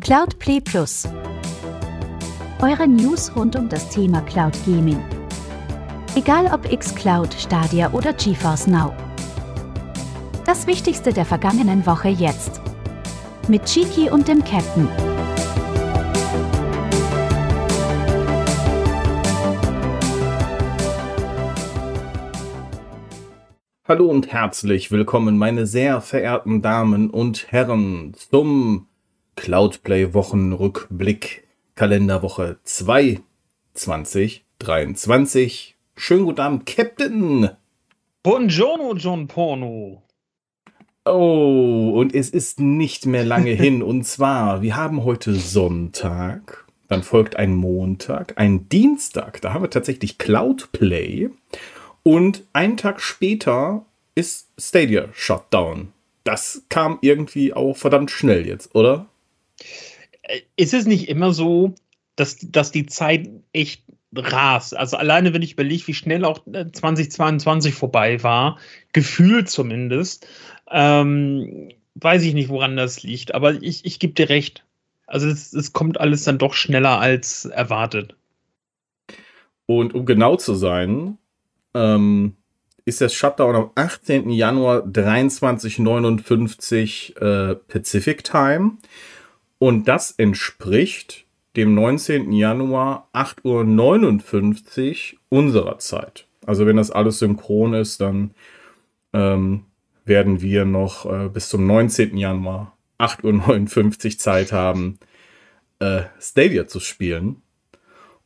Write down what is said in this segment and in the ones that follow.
Cloud Play Plus. Eure News rund um das Thema Cloud Gaming. Egal ob xCloud, Stadia oder GeForce Now. Das Wichtigste der vergangenen Woche jetzt. Mit Chiki und dem Captain. Hallo und herzlich willkommen, meine sehr verehrten Damen und Herren, zum Cloudplay Wochenrückblick Kalenderwoche 2 2023. Schönen guten Abend, Captain. Buongiorno, John Porno. Oh, und es ist nicht mehr lange hin. Und zwar, wir haben heute Sonntag, dann folgt ein Montag, ein Dienstag, da haben wir tatsächlich Cloudplay. Und einen Tag später ist Stadia Shutdown. Das kam irgendwie auch verdammt schnell jetzt, oder? Äh, ist es nicht immer so, dass, dass die Zeit echt rast? Also alleine, wenn ich überlege, wie schnell auch 2022 äh, vorbei war, gefühlt zumindest, ähm, weiß ich nicht, woran das liegt. Aber ich, ich gebe dir recht. Also es, es kommt alles dann doch schneller als erwartet. Und um genau zu sein, ähm, ist das Shutdown am 18. Januar 2359 äh, Pacific Time. Und das entspricht dem 19. Januar 8.59 Uhr unserer Zeit. Also wenn das alles synchron ist, dann ähm, werden wir noch äh, bis zum 19. Januar 8.59 Uhr Zeit haben, äh, Stadia zu spielen.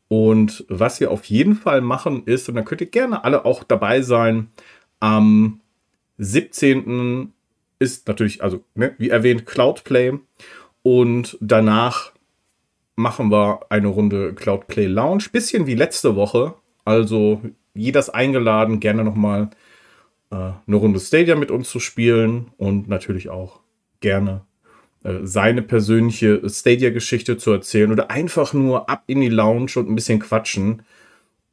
Und was wir auf jeden Fall machen ist, und da könnt ihr gerne alle auch dabei sein, am 17. ist natürlich, also ne, wie erwähnt, Cloudplay. Und danach machen wir eine Runde Cloudplay Lounge. Bisschen wie letzte Woche. Also jeder ist eingeladen, gerne nochmal äh, eine Runde Stadia mit uns zu spielen und natürlich auch gerne äh, seine persönliche Stadia-Geschichte zu erzählen oder einfach nur ab in die Lounge und ein bisschen quatschen.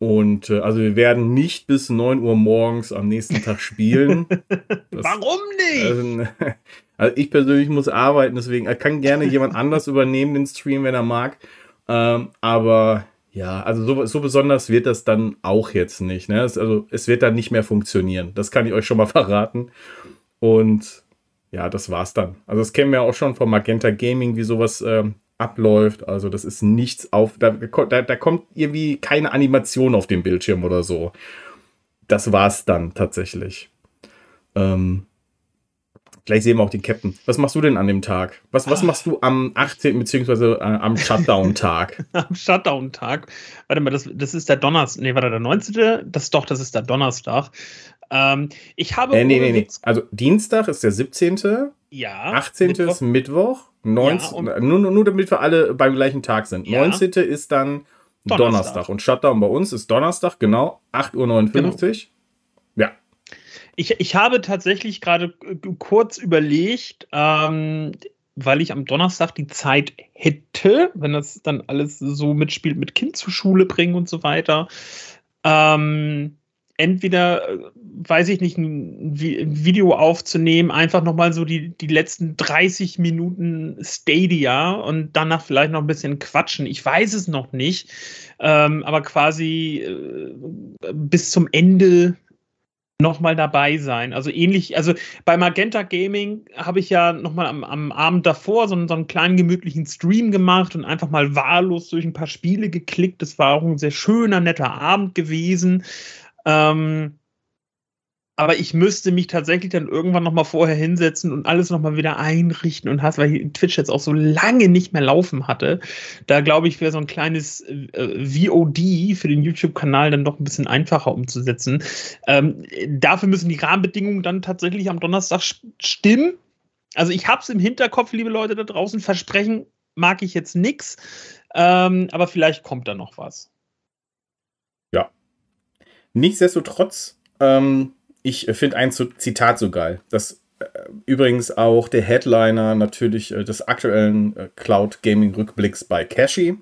Und äh, also wir werden nicht bis 9 Uhr morgens am nächsten Tag spielen. Das, Warum nicht? Also, also, ich persönlich muss arbeiten, deswegen kann gerne jemand anders übernehmen den Stream, wenn er mag. Ähm, aber ja, also so, so besonders wird das dann auch jetzt nicht. Ne? Es, also es wird dann nicht mehr funktionieren. Das kann ich euch schon mal verraten. Und ja, das war's dann. Also das kennen wir auch schon von Magenta Gaming, wie sowas ähm, abläuft. Also das ist nichts auf, da, da, da kommt irgendwie keine Animation auf dem Bildschirm oder so. Das war's dann tatsächlich. Ähm, Gleich sehen wir auch den Captain. Was machst du denn an dem Tag? Was, was machst du am 18. beziehungsweise äh, am Shutdown-Tag? am Shutdown-Tag. Warte mal, das, das ist der Donnerstag. Nee, warte, der 19. Das doch, das ist der Donnerstag. Ähm, ich habe. Äh, nee, nee, nee. Also Dienstag ist der 17. Ja. 18. Mittwoch. ist Mittwoch. 19, ja, nur, nur damit wir alle beim gleichen Tag sind. Ja. 19. ist dann Donnerstag. Donnerstag. Und Shutdown bei uns ist Donnerstag, genau, 8.59 Uhr. Genau. Ja. Ich, ich habe tatsächlich gerade kurz überlegt, ähm, weil ich am Donnerstag die Zeit hätte, wenn das dann alles so mitspielt, mit Kind zur Schule bringen und so weiter. Ähm, entweder, äh, weiß ich nicht, ein, Video aufzunehmen, einfach nochmal so die, die letzten 30 Minuten Stadia und danach vielleicht noch ein bisschen quatschen. Ich weiß es noch nicht, ähm, aber quasi äh, bis zum Ende nochmal dabei sein. Also ähnlich, also bei Magenta Gaming habe ich ja nochmal am, am Abend davor so, so einen kleinen gemütlichen Stream gemacht und einfach mal wahllos durch ein paar Spiele geklickt. Das war auch ein sehr schöner, netter Abend gewesen. Ähm, aber ich müsste mich tatsächlich dann irgendwann noch mal vorher hinsetzen und alles noch mal wieder einrichten und hast, weil Twitch jetzt auch so lange nicht mehr laufen hatte. Da glaube ich, wäre so ein kleines äh, VOD für den YouTube-Kanal dann doch ein bisschen einfacher umzusetzen. Ähm, dafür müssen die Rahmenbedingungen dann tatsächlich am Donnerstag stimmen. Also ich habe es im Hinterkopf, liebe Leute da draußen. Versprechen mag ich jetzt nichts, ähm, aber vielleicht kommt da noch was. Nichtsdestotrotz ähm ich finde ein Zitat so geil. Das äh, übrigens auch der Headliner natürlich äh, des aktuellen äh, Cloud Gaming Rückblicks bei Cashy.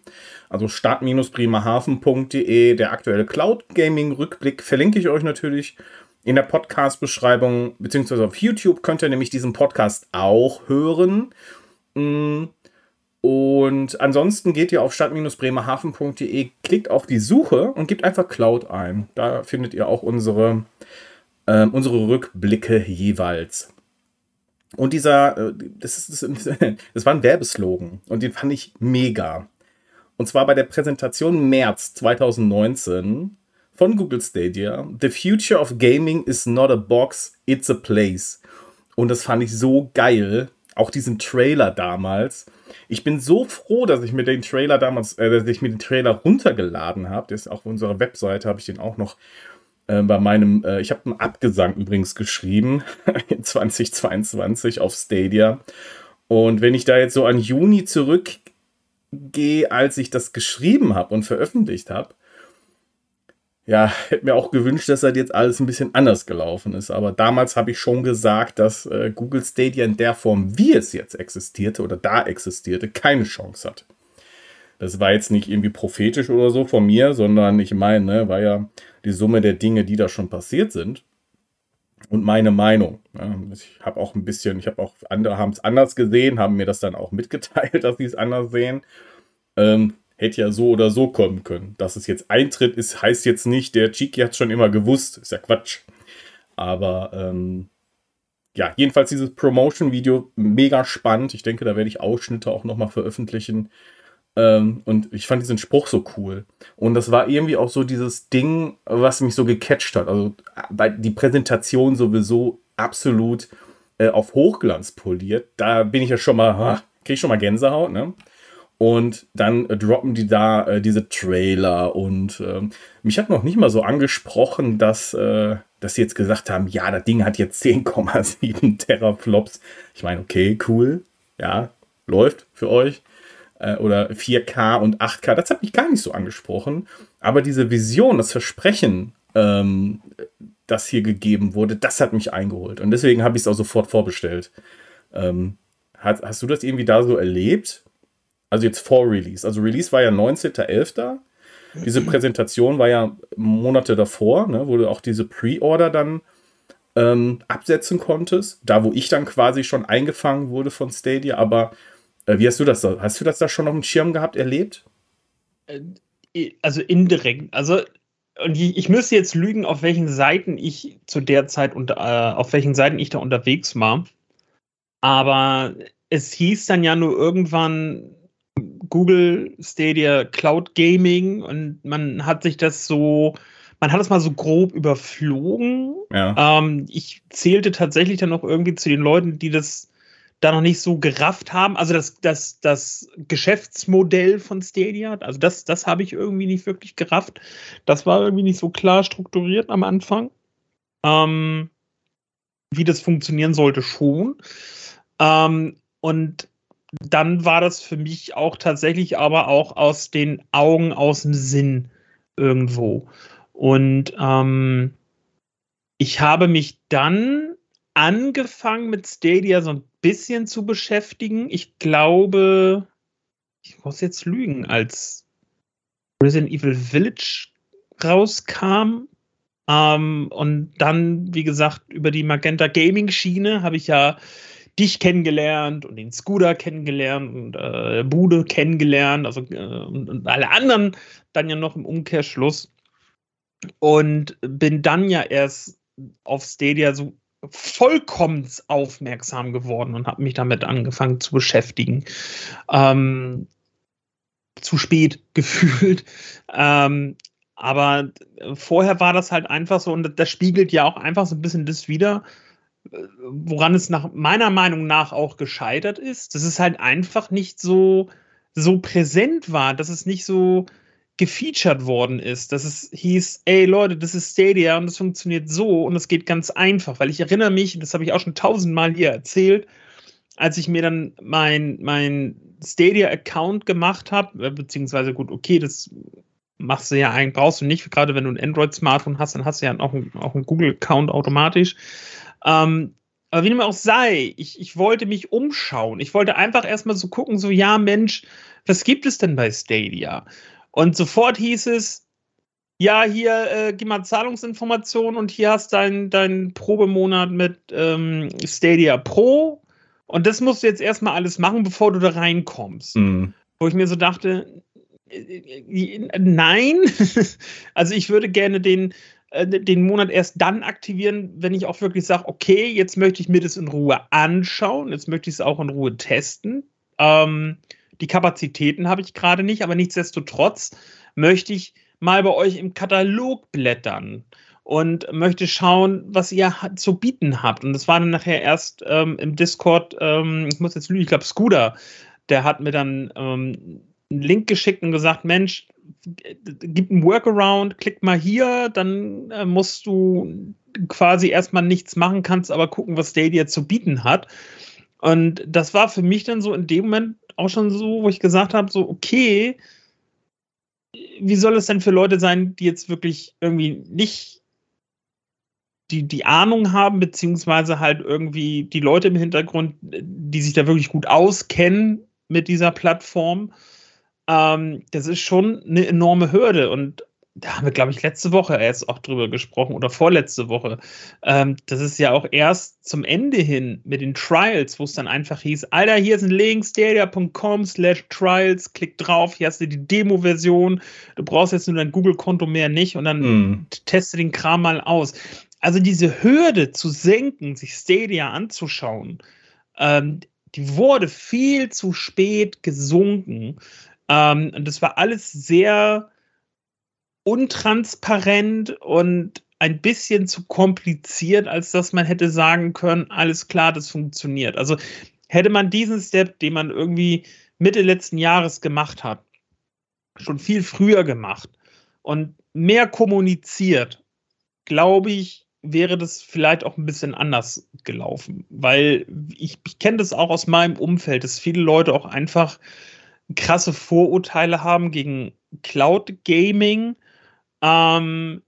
Also start-bremerhaven.de, der aktuelle Cloud Gaming Rückblick verlinke ich euch natürlich in der Podcast-Beschreibung, beziehungsweise auf YouTube könnt ihr nämlich diesen Podcast auch hören. Mm, Und ansonsten geht ihr auf stadt-bremerhaven.de, klickt auf die Suche und gebt einfach Cloud ein. Da findet ihr auch unsere, äh, unsere Rückblicke jeweils. Und dieser, äh, das, ist, das war ein Werbeslogan und den fand ich mega. Und zwar bei der Präsentation März 2019 von Google Stadia. The future of gaming is not a box, it's a place. Und das fand ich so geil. Auch diesen Trailer damals. Ich bin so froh, dass ich mir den Trailer damals, äh, dass ich mir den Trailer runtergeladen habe. Der ist auch auf unserer Webseite, habe ich den auch noch äh, bei meinem, äh, ich habe einen Abgesang übrigens geschrieben, in 2022 auf Stadia. Und wenn ich da jetzt so an Juni zurückgehe, als ich das geschrieben habe und veröffentlicht habe, ja, hätte mir auch gewünscht, dass das jetzt alles ein bisschen anders gelaufen ist. Aber damals habe ich schon gesagt, dass äh, Google Stadia in der Form, wie es jetzt existierte oder da existierte, keine Chance hat. Das war jetzt nicht irgendwie prophetisch oder so von mir, sondern ich meine, ne, war ja die Summe der Dinge, die da schon passiert sind. Und meine Meinung. Ja, ich habe auch ein bisschen, ich habe auch, andere haben es anders gesehen, haben mir das dann auch mitgeteilt, dass sie es anders sehen. Ähm, hätte ja so oder so kommen können. Dass es jetzt eintritt, ist, heißt jetzt nicht, der Chiki hat es schon immer gewusst. Ist ja Quatsch. Aber ähm, ja, jedenfalls dieses Promotion-Video mega spannend. Ich denke, da werde ich Ausschnitte auch nochmal veröffentlichen. Ähm, und ich fand diesen Spruch so cool. Und das war irgendwie auch so dieses Ding, was mich so gecatcht hat. Also die Präsentation sowieso absolut äh, auf Hochglanz poliert. Da bin ich ja schon mal, kriege ich schon mal Gänsehaut, ne? Und dann äh, droppen die da äh, diese Trailer und äh, mich hat noch nicht mal so angesprochen, dass, äh, dass sie jetzt gesagt haben, ja, das Ding hat jetzt 10,7 Teraflops. Ich meine, okay, cool, ja, läuft für euch. Äh, oder 4K und 8K, das hat mich gar nicht so angesprochen. Aber diese Vision, das Versprechen, ähm, das hier gegeben wurde, das hat mich eingeholt. Und deswegen habe ich es auch sofort vorbestellt. Ähm, hast, hast du das irgendwie da so erlebt? Also jetzt vor Release. Also Release war ja 19.11. Diese Präsentation war ja Monate davor, ne, wo du auch diese Pre-Order dann ähm, absetzen konntest. Da, wo ich dann quasi schon eingefangen wurde von Stadia. Aber äh, wie hast du das da? Hast du das da schon auf dem Schirm gehabt, erlebt? Äh, also indirekt. Also und ich, müsste jetzt lügen, auf welchen Seiten ich zu der Zeit unter, äh, auf welchen Seiten ich da unterwegs war. Aber es hieß dann ja nur irgendwann, Google Stadia Cloud Gaming und man hat sich das so, man hat es mal so grob überflogen. Ja. Ähm, ich zählte tatsächlich dann noch irgendwie zu den Leuten, die das da noch nicht so gerafft haben. Also das, das, das Geschäftsmodell von Stadia, also das, das habe ich irgendwie nicht wirklich gerafft. Das war irgendwie nicht so klar strukturiert am Anfang. Ähm, wie das funktionieren sollte schon. Ähm, und dann war das für mich auch tatsächlich aber auch aus den Augen, aus dem Sinn irgendwo. Und ähm, ich habe mich dann angefangen mit Stadia so ein bisschen zu beschäftigen. Ich glaube, ich muss jetzt lügen, als Resident Evil Village rauskam. Ähm, und dann, wie gesagt, über die Magenta Gaming Schiene habe ich ja dich kennengelernt und den Scooter kennengelernt und äh, Bude kennengelernt, also äh, und, und, alle anderen dann ja noch im Umkehrschluss. Und bin dann ja erst auf Stadia so vollkommen aufmerksam geworden und habe mich damit angefangen zu beschäftigen. Ähm, zu spät gefühlt. Ähm, aber vorher war das halt einfach so, und das spiegelt ja auch einfach so ein bisschen das wieder, woran es nach meiner Meinung nach auch gescheitert ist, dass es halt einfach nicht so, so präsent war, dass es nicht so gefeatured worden ist, dass es hieß, ey Leute, das ist Stadia und das funktioniert so und es geht ganz einfach, weil ich erinnere mich, das habe ich auch schon tausendmal hier erzählt, als ich mir dann mein, mein Stadia-Account gemacht habe, äh, beziehungsweise gut, okay, das machst du ja eigentlich, brauchst du nicht, gerade wenn du ein Android-Smartphone hast, dann hast du ja auch einen, auch einen Google-Account automatisch. Ähm, aber wie dem auch sei, ich, ich wollte mich umschauen. Ich wollte einfach erstmal so gucken, so, ja, Mensch, was gibt es denn bei Stadia? Und sofort hieß es, ja, hier, äh, gib mal Zahlungsinformationen und hier hast deinen dein Probemonat mit ähm, Stadia Pro Und das musst du jetzt erstmal alles machen, bevor du da reinkommst. Mhm. Wo ich mir so dachte, nein. also ich würde gerne den, äh, den Monat erst dann aktivieren, wenn ich auch wirklich sage, okay, jetzt möchte ich mir das in Ruhe anschauen, jetzt möchte ich es auch in Ruhe testen. Ähm, die Kapazitäten habe ich gerade nicht, aber nichtsdestotrotz möchte ich mal bei euch im Katalog blättern und möchte schauen, was ihr zu bieten habt. Und das war dann nachher erst ähm, im Discord, ähm, ich muss jetzt lügen, ich glaube Scooter, der hat mir dann ähm, einen Link geschickt und gesagt, Mensch, gib einen Workaround, klick mal hier, dann äh, musst du quasi erstmal nichts machen, kannst aber gucken, was Stadia zu bieten hat. Und das war für mich dann so in dem Moment auch schon so, wo ich gesagt habe, so, okay, wie soll es denn für Leute sein, die jetzt wirklich irgendwie nicht die, die Ahnung haben, beziehungsweise halt irgendwie die Leute im Hintergrund, die sich da wirklich gut auskennen mit dieser Plattform, ähm, das ist schon eine enorme Hürde. Und da haben wir, glaube ich, letzte Woche erst auch drüber gesprochen oder vorletzte Woche. Ähm, das ist ja auch erst zum Ende hin mit den Trials, wo es dann einfach hieß, Alter, hier ist ein Link, stadia.com slash Trials, klick drauf, hier hast du die Demo-Version, du brauchst jetzt nur dein Google-Konto mehr nicht und dann mm. teste den Kram mal aus. Also diese Hürde zu senken, sich Stadia anzuschauen, ähm, die wurde viel zu spät gesunken. Ähm, und das war alles sehr untransparent und ein bisschen zu kompliziert, als dass man hätte sagen können, alles klar, das funktioniert. Also hätte man diesen Step, den man irgendwie Mitte letzten Jahres gemacht hat, schon viel früher gemacht und mehr kommuniziert, glaube ich, wäre das vielleicht auch ein bisschen anders gelaufen. Weil ich, ich kenne das auch aus meinem Umfeld, dass viele Leute auch einfach krasse Vorurteile haben gegen Cloud Gaming. Ähm,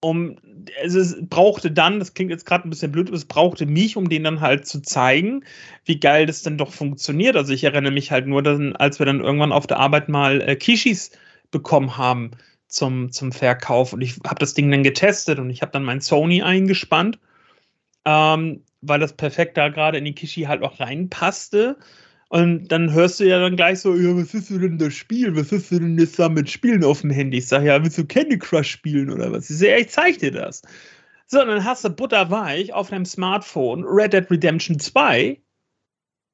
um, also es brauchte dann, das klingt jetzt gerade ein bisschen blöd, aber es brauchte mich, um denen dann halt zu zeigen, wie geil das denn doch funktioniert. Also ich erinnere mich halt nur, dann, als wir dann irgendwann auf der Arbeit mal äh, Kishis bekommen haben zum, zum Verkauf und ich habe das Ding dann getestet und ich habe dann mein Sony eingespannt, ähm, weil das perfekt da gerade in die Kishi halt auch reinpasste. Und dann hörst du ja dann gleich so, ja, was ist denn das Spiel? Was ist denn jetzt damit Spielen auf dem Handy? Ich sage, ja, willst du Candy Crush spielen oder was? Ich sage, ja, ich zeig dir das. So, und dann hast du butterweich auf deinem Smartphone Red Dead Redemption 2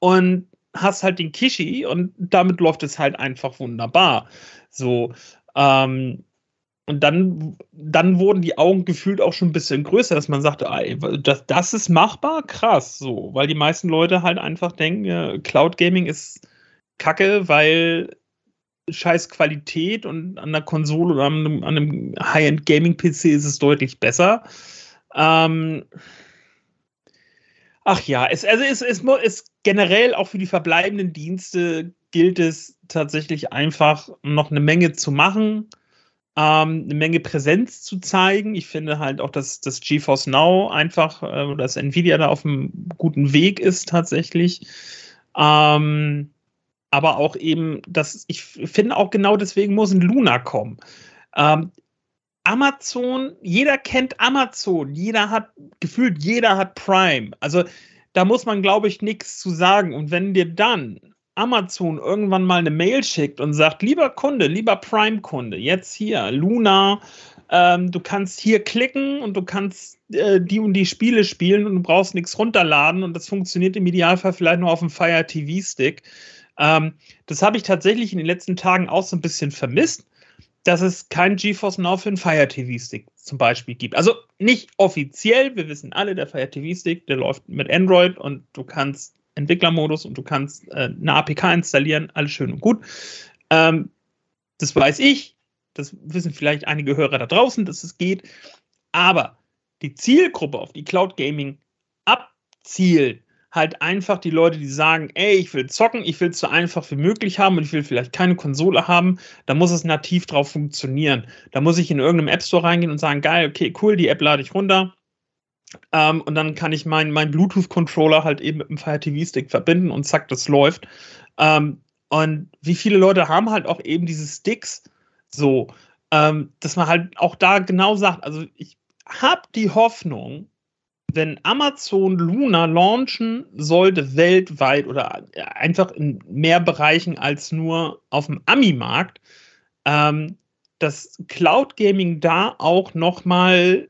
und hast halt den Kishi und damit läuft es halt einfach wunderbar. So, ähm, und dann, dann wurden die Augen gefühlt auch schon ein bisschen größer, dass man sagte, ey, das, das ist machbar, krass, so, weil die meisten Leute halt einfach denken, ja, Cloud Gaming ist kacke, weil scheiß Qualität und an der Konsole oder an einem, einem High-End Gaming PC ist es deutlich besser. Ähm, ach ja, es, also es, es, es generell auch für die verbleibenden Dienste gilt es tatsächlich einfach noch eine Menge zu machen ähm, eine Menge Präsenz zu zeigen. Ich finde halt auch, dass das GeForce Now einfach, äh, dass Nvidia da auf einem guten Weg ist tatsächlich. Ähm, aber auch eben, dass ich finde auch genau deswegen muss ein Luna kommen. Ähm, Amazon, jeder kennt Amazon, jeder hat gefühlt, jeder hat Prime. Also da muss man, glaube ich, nichts zu sagen. Und wenn dir dann Amazon irgendwann mal eine Mail schickt und sagt, lieber Kunde, lieber Prime-Kunde, jetzt hier, Luna, ähm, du kannst hier klicken und du kannst äh, die und die Spiele spielen und du brauchst nichts runterladen und das funktioniert im Idealfall vielleicht nur auf dem Fire TV-Stick. Ähm, das habe ich tatsächlich in den letzten Tagen auch so ein bisschen vermisst, dass es kein GeForce Now für einen Fire TV-Stick zum Beispiel gibt. Also nicht offiziell, wir wissen alle, der Fire TV-Stick, der läuft mit Android und du kannst Entwicklermodus und du kannst äh, eine APK installieren, alles schön und gut. Ähm, das weiß ich, das wissen vielleicht einige Hörer da draußen, dass es geht. Aber die Zielgruppe, auf die Cloud Gaming abzielt, halt einfach die Leute, die sagen, ey, ich will zocken, ich will es so einfach wie möglich haben und ich will vielleicht keine Konsole haben, da muss es nativ drauf funktionieren. Da muss ich in irgendeinem App Store reingehen und sagen, geil, okay, cool, die App lade ich runter, ähm, und dann kann ich meinen mein Bluetooth-Controller halt eben mit dem Fire TV-Stick verbinden und zack, das läuft. Ähm, und wie viele Leute haben halt auch eben diese Sticks so, ähm, dass man halt auch da genau sagt, also ich habe die Hoffnung, wenn Amazon Luna launchen sollte weltweit oder einfach in mehr Bereichen als nur auf dem Ami-Markt, ähm, dass Cloud Gaming da auch noch mal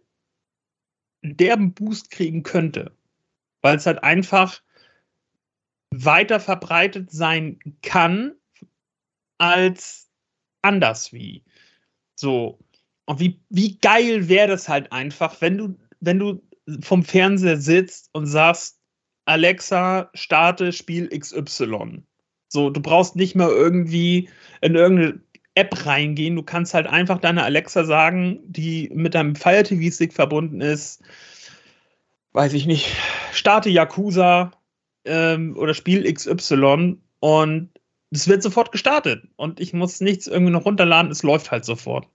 derben Boost kriegen könnte, weil es halt einfach weiter verbreitet sein kann als anders wie. So. Und wie, wie geil wäre das halt einfach, wenn du, wenn du vom Fernseher sitzt und sagst, Alexa, starte Spiel XY. So, du brauchst nicht mehr irgendwie in irgendeine App reingehen. Du kannst halt einfach deiner Alexa sagen, die mit deinem Fire TV Stick verbunden ist, weiß ich nicht, starte Yakuza ähm, oder Spiel XY und es wird sofort gestartet und ich muss nichts irgendwie noch runterladen, es läuft halt sofort.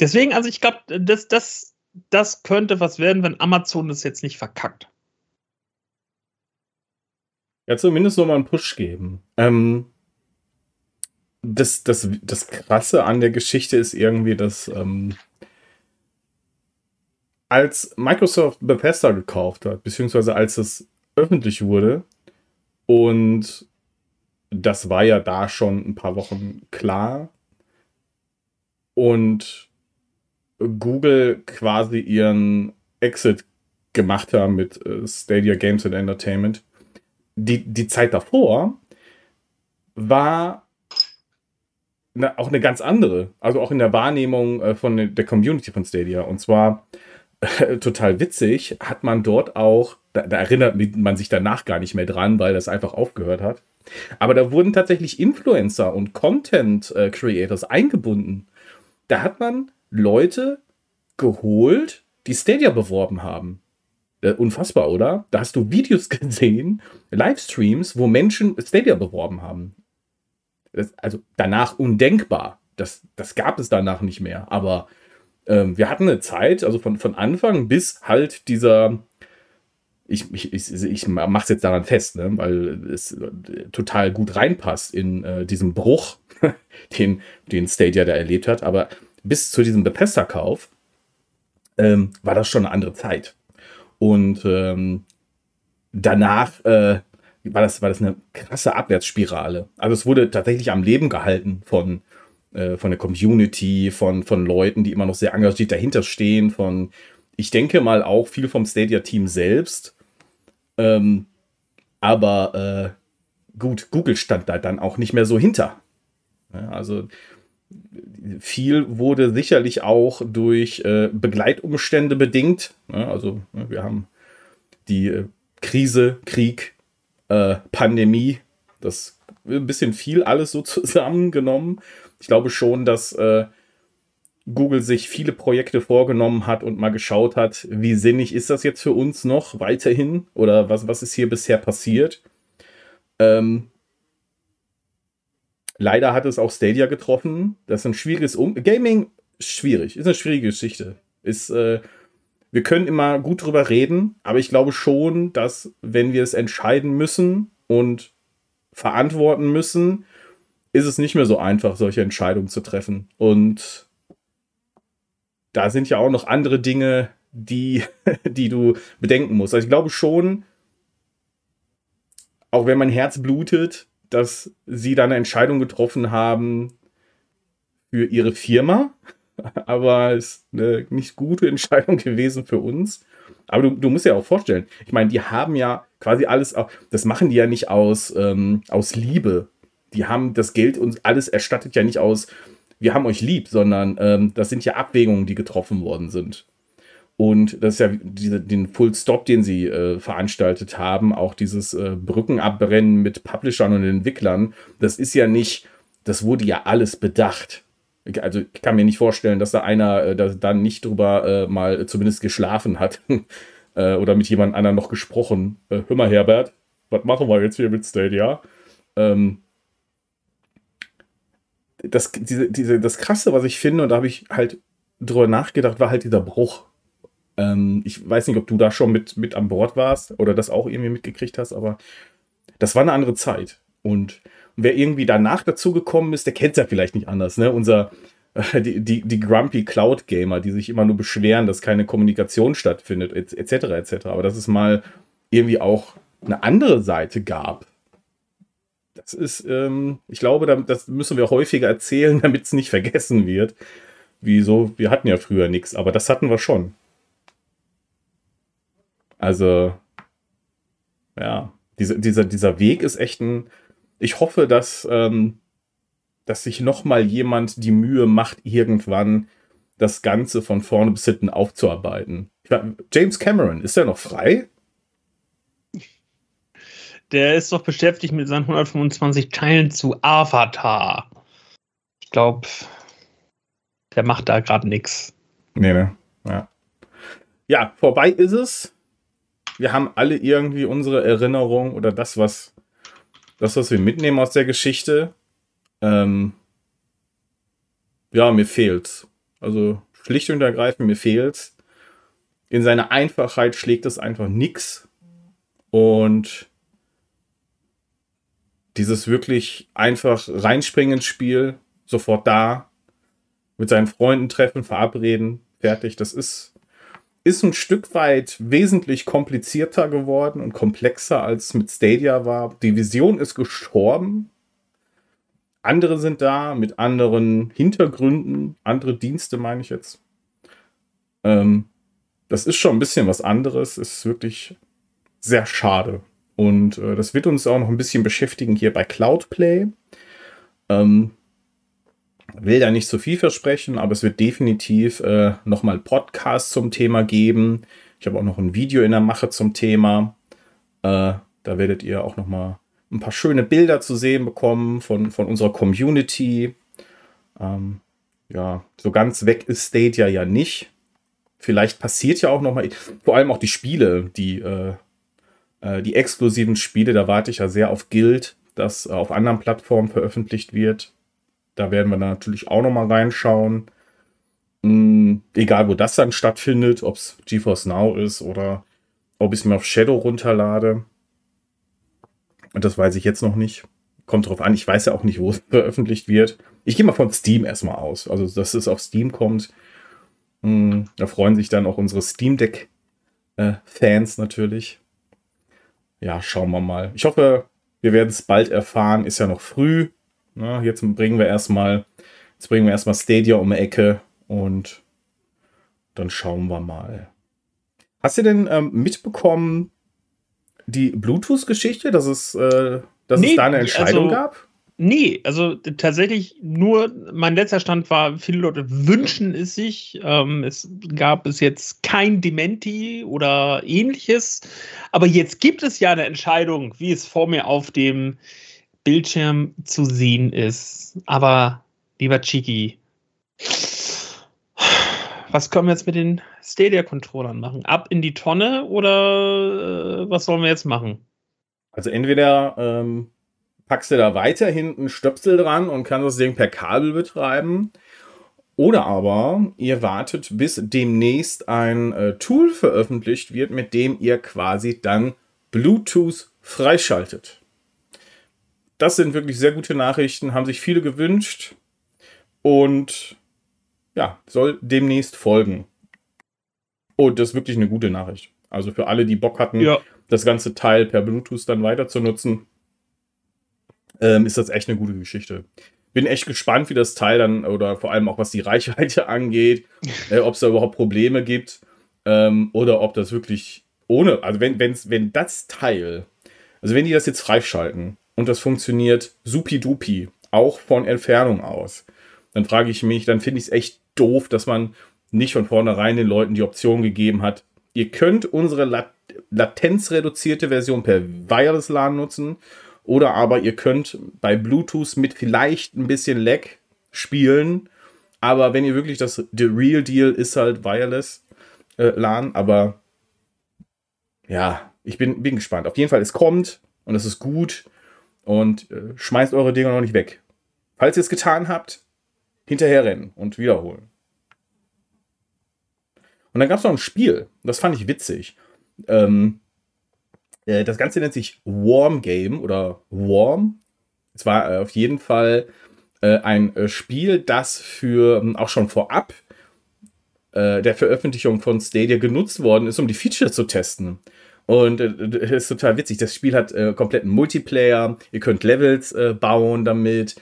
Deswegen, also ich glaube, das, das, das könnte was werden, wenn Amazon das jetzt nicht verkackt. Ja, zumindest nochmal einen Push geben. Ähm, das, das, das Krasse an der Geschichte ist irgendwie, dass ähm, als Microsoft Bethesda gekauft hat, beziehungsweise als es öffentlich wurde, und das war ja da schon ein paar Wochen klar, und Google quasi ihren Exit gemacht haben mit äh, Stadia Games and Entertainment. Die, die Zeit davor war eine, auch eine ganz andere. Also auch in der Wahrnehmung äh, von der Community von Stadia. Und zwar äh, total witzig, hat man dort auch, da, da, erinnert man sich danach gar nicht mehr dran, weil das einfach aufgehört hat. Aber da wurden tatsächlich Influencer und Content äh, Creators eingebunden. Da hat man Leute geholt, die Stadia beworben haben. Äh, unfassbar, oder? Da hast du Videos gesehen, Livestreams, wo Menschen Stadia beworben haben. Das, also danach undenkbar. Das, das gab es danach nicht mehr. Aber ähm, wir hatten eine Zeit, also von, von Anfang bis halt dieser, ich, ich, ich, ich mache es jetzt daran fest, ne, weil es total gut reinpasst in äh, diesen Bruch, den, den Stadia da erlebt hat. Aber bis zu diesem Bethesda-Kauf ähm, war das schon eine andere Zeit. Und ähm, danach äh, war, das, war das eine krasse Abwärtsspirale. Also es wurde tatsächlich am Leben gehalten von, äh, von der Community, von, von Leuten, die immer noch sehr engagiert dahinter stehen, von, ich denke mal auch viel vom Stadia-Team selbst. Ähm, aber äh, gut, Google stand da dann auch nicht mehr so hinter. Ja, also viel wurde sicherlich auch durch äh, Begleitumstände bedingt. Ja, also ne, wir haben die äh, Krise, Krieg, äh, Pandemie, das ein bisschen viel alles so zusammengenommen. Ich glaube schon, dass äh, Google sich viele Projekte vorgenommen hat und mal geschaut hat, wie sinnig ist das jetzt für uns noch weiterhin oder was, was ist hier bisher passiert. Ähm, Leider hat es auch Stadia getroffen. Das ist ein schwieriges um Gaming schwierig, ist eine schwierige Geschichte. Ist äh, wir können immer gut drüber reden, aber ich glaube schon, dass wenn wir es entscheiden müssen und verantworten müssen, ist es nicht mehr so einfach, solche Entscheidungen zu treffen. Und da sind ja auch noch andere Dinge, die, die du bedenken musst. Also ich glaube schon, auch wenn mein Herz blutet, dass sie dann eine Entscheidung getroffen haben für ihre Firma. Aber ist eine nicht gute Entscheidung gewesen für uns. Aber du, du musst ja auch vorstellen, ich meine, die haben ja quasi alles, das machen die ja nicht aus, ähm, aus Liebe. Die haben das Geld uns alles erstattet ja nicht aus, wir haben euch lieb, sondern ähm, das sind ja Abwägungen, die getroffen worden sind. Und das ist ja diese, den Full Stop, den sie äh, veranstaltet haben, auch dieses äh, Brückenabbrennen mit Publishern und Entwicklern, das ist ja nicht, das wurde ja alles bedacht. Also ich kann mir nicht vorstellen, dass da einer äh, da dann nicht drüber äh, mal zumindest geschlafen hat äh, oder mit jemand anderem noch gesprochen. Äh, hör mal, Herbert, was machen wir jetzt hier mit Stadia? Ähm, das, diese, diese, das Krasse, was ich finde, und da habe ich halt drüber nachgedacht, war halt dieser Bruch ähm, ich weiß nicht, ob du da schon mit, mit an Bord warst oder das auch irgendwie mitgekriegt hast, aber das war eine andere Zeit. Und wer irgendwie danach dazu gekommen ist, der kennt es ja vielleicht nicht anders. Ne? Unser die, die, die Grumpy Cloud Gamer, die sich immer nur beschweren, dass keine Kommunikation stattfindet, etc. etc. Aber dass es mal irgendwie auch eine andere Seite gab. Das ist, ähm, ich glaube, das müssen wir häufiger erzählen, damit es nicht vergessen wird. Wieso? Wir hatten ja früher nichts, aber das hatten wir schon. Also, ja, diese, dieser, dieser Weg ist echt ein. Ich hoffe, dass, ähm, dass sich noch mal jemand die Mühe macht, irgendwann das Ganze von vorne bis hinten aufzuarbeiten. James Cameron, ist er noch frei? Der ist doch beschäftigt mit seinen 125 Teilen zu Avatar. Ich glaube, der macht da gerade nichts. Nee, ne? Ja. ja, vorbei ist es. Wir haben alle irgendwie unsere Erinnerung oder das, was, das, was wir mitnehmen aus der Geschichte. Ähm, ja, mir fehlt's. Also schlicht und ergreifend, mir fehlt's. In seiner Einfachheit schlägt es einfach nix. Und dieses wirklich einfach reinspringen ins Spiel, sofort da, mit seinen Freunden treffen, verabreden, fertig. Das ist, ist ein Stück weit wesentlich komplizierter geworden und komplexer als mit Stadia war. Die Vision ist gestorben. Andere sind da mit anderen Hintergründen, andere Dienste meine ich jetzt. Ähm, das ist schon ein bisschen was anderes, ist wirklich sehr schade. Und äh, das wird uns auch noch ein bisschen beschäftigen hier bei Cloudplay. Ähm, will da nicht zu viel versprechen, aber es wird definitiv äh, nochmal Podcasts zum Thema geben. Ich habe auch noch ein Video in der Mache zum Thema. Äh, da werdet ihr auch nochmal ein paar schöne Bilder zu sehen bekommen von, von unserer Community. Ähm, ja, so ganz weg ist Stadia ja nicht. Vielleicht passiert ja auch nochmal, vor allem auch die Spiele, die, äh, äh, die exklusiven Spiele, da warte ich ja sehr auf Guild, das auf anderen Plattformen veröffentlicht wird. Da werden wir natürlich auch nochmal reinschauen. Mhm, egal, wo das dann stattfindet, ob es GeForce Now ist oder ob ich es mir auf Shadow runterlade. Und das weiß ich jetzt noch nicht. Kommt drauf an. Ich weiß ja auch nicht, wo es veröffentlicht wird. Ich gehe mal von Steam erstmal aus. Also, dass es auf Steam kommt. Mhm, da freuen sich dann auch unsere Steam Deck-Fans äh, natürlich. Ja, schauen wir mal. Ich hoffe, wir werden es bald erfahren. Ist ja noch früh. Na, jetzt bringen wir erstmal, jetzt bringen wir erstmal Stadia um die Ecke und dann schauen wir mal. Hast du denn ähm, mitbekommen, die Bluetooth-Geschichte, dass es, äh, dass nee, es da eine Entscheidung also, gab? Nee, also tatsächlich nur, mein letzter Stand war, viele Leute wünschen es sich. Ähm, es gab bis jetzt kein Dementi oder ähnliches. Aber jetzt gibt es ja eine Entscheidung, wie es vor mir auf dem Bildschirm zu sehen ist. Aber, lieber Chiki, was können wir jetzt mit den Stadia-Controllern machen? Ab in die Tonne oder äh, was sollen wir jetzt machen? Also entweder ähm, packst du da weiterhin einen Stöpsel dran und kannst das Ding per Kabel betreiben. Oder aber ihr wartet, bis demnächst ein äh, Tool veröffentlicht wird, mit dem ihr quasi dann Bluetooth freischaltet das sind wirklich sehr gute Nachrichten, haben sich viele gewünscht und ja, soll demnächst folgen. Und das ist wirklich eine gute Nachricht. Also für alle, die Bock hatten, ja. das ganze Teil per Bluetooth dann weiter zu nutzen, ähm, ist das echt eine gute Geschichte. Bin echt gespannt, wie das Teil dann, oder vor allem auch was die Reichweite angeht, äh, ob es da überhaupt Probleme gibt ähm, oder ob das wirklich ohne, also wenn, wenn's, wenn das Teil, also wenn die das jetzt freischalten und das funktioniert supi-dupi, auch von Entfernung aus, dann frage ich mich, dann finde ich es echt doof, dass man nicht von vornherein den Leuten die Option gegeben hat, ihr könnt unsere Lat latenzreduzierte Version per Wireless LAN nutzen oder aber ihr könnt bei Bluetooth mit vielleicht ein bisschen Lag spielen, aber wenn ihr wirklich das the real deal ist halt Wireless äh, LAN, aber ja, ich bin, bin gespannt. Auf jeden Fall, es kommt und es ist gut und äh, schmeißt eure Dinger noch nicht weg. Falls ihr es getan habt, hinterher rennen und wiederholen. Und dann gab es noch ein Spiel, das fand ich witzig. Ähm, äh, das Ganze nennt sich Warm Game oder Warm. Es war äh, auf jeden Fall äh, ein äh, Spiel, das für ähm, auch schon vorab äh, der Veröffentlichung von Stadia genutzt worden ist, um die Features zu testen. Und äh, das ist total witzig. Das Spiel hat äh, kompletten Multiplayer. Ihr könnt Levels äh, bauen damit.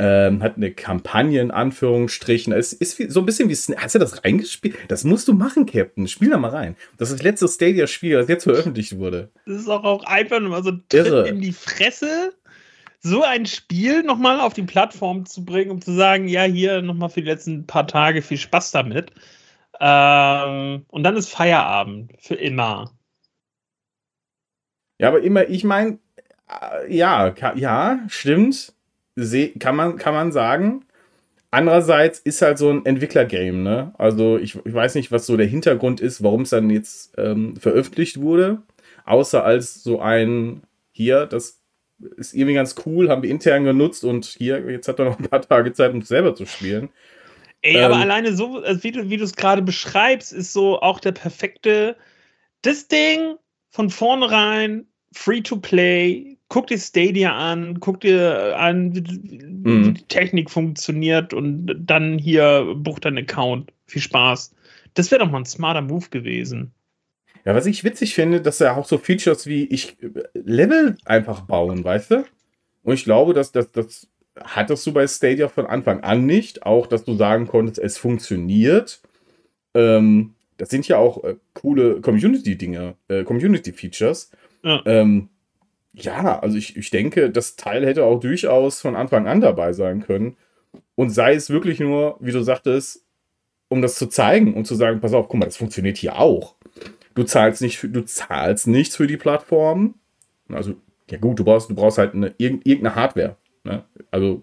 Ähm, hat eine Kampagne in Anführungsstrichen. Es ist wie, so ein bisschen wie. Hast du das reingespielt? Das musst du machen, Captain. Spiel da mal rein. Das ist das letzte Stadia-Spiel, das jetzt veröffentlicht wurde. Das ist auch, auch einfach nur mal so ein Tritt in die Fresse, so ein Spiel nochmal auf die Plattform zu bringen, um zu sagen: Ja, hier nochmal für die letzten paar Tage viel Spaß damit. Ähm, und dann ist Feierabend für immer. Ja, aber immer, ich meine, äh, ja, ja, stimmt kann, man, kann man sagen. Andererseits ist halt so ein Entwicklergame, ne? Also ich, ich weiß nicht, was so der Hintergrund ist, warum es dann jetzt ähm, veröffentlicht wurde. Außer als so ein, hier, das ist irgendwie ganz cool, haben wir intern genutzt und hier, jetzt hat er noch ein paar Tage Zeit, um es selber zu spielen. Ey, ähm, aber alleine so, also wie du es gerade beschreibst, ist so auch der perfekte, das Ding von vornherein free to play, guck dir Stadia an, guck dir an, wie, mhm. die Technik funktioniert und dann hier buch deinen Account. Viel Spaß. Das wäre doch mal ein smarter Move gewesen. Ja, was ich witzig finde, dass er auch so Features wie ich Level einfach bauen, weißt du? Und ich glaube, dass das, das hattest du bei Stadia von Anfang an nicht. Auch, dass du sagen konntest, es funktioniert. Ähm, das sind ja auch äh, coole Community-Dinge, äh, Community-Features. Ja. Ähm, ja, also ich, ich denke, das Teil hätte auch durchaus von Anfang an dabei sein können. Und sei es wirklich nur, wie du sagtest, um das zu zeigen und zu sagen, pass auf, guck mal, das funktioniert hier auch. Du zahlst nicht, du zahlst nichts für die Plattform. Also, ja gut, du brauchst, du brauchst halt eine, irgendeine Hardware. Ne? Also,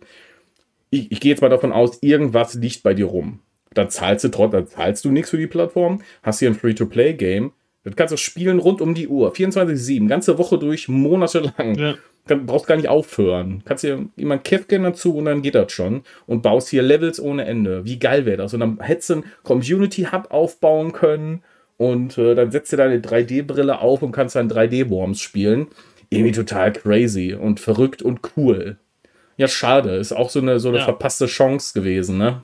ich, ich gehe jetzt mal davon aus, irgendwas liegt bei dir rum. Dann zahlst du trotzdem, dann zahlst du nichts für die Plattform, hast hier ein Free-to-Play-Game Du kannst du spielen rund um die Uhr, 24-7, ganze Woche durch, monatelang. Ja. Kann, brauchst gar nicht aufhören. Kannst dir jemand Käfken dazu und dann geht das schon. Und baust hier Levels ohne Ende. Wie geil wäre das? Und dann hättest du einen Community-Hub aufbauen können und äh, dann setzt du deine 3D-Brille auf und kannst dann 3D-Worms spielen. Irgendwie total crazy und verrückt und cool. Ja, schade. Ist auch so eine, so eine ja. verpasste Chance gewesen, ne?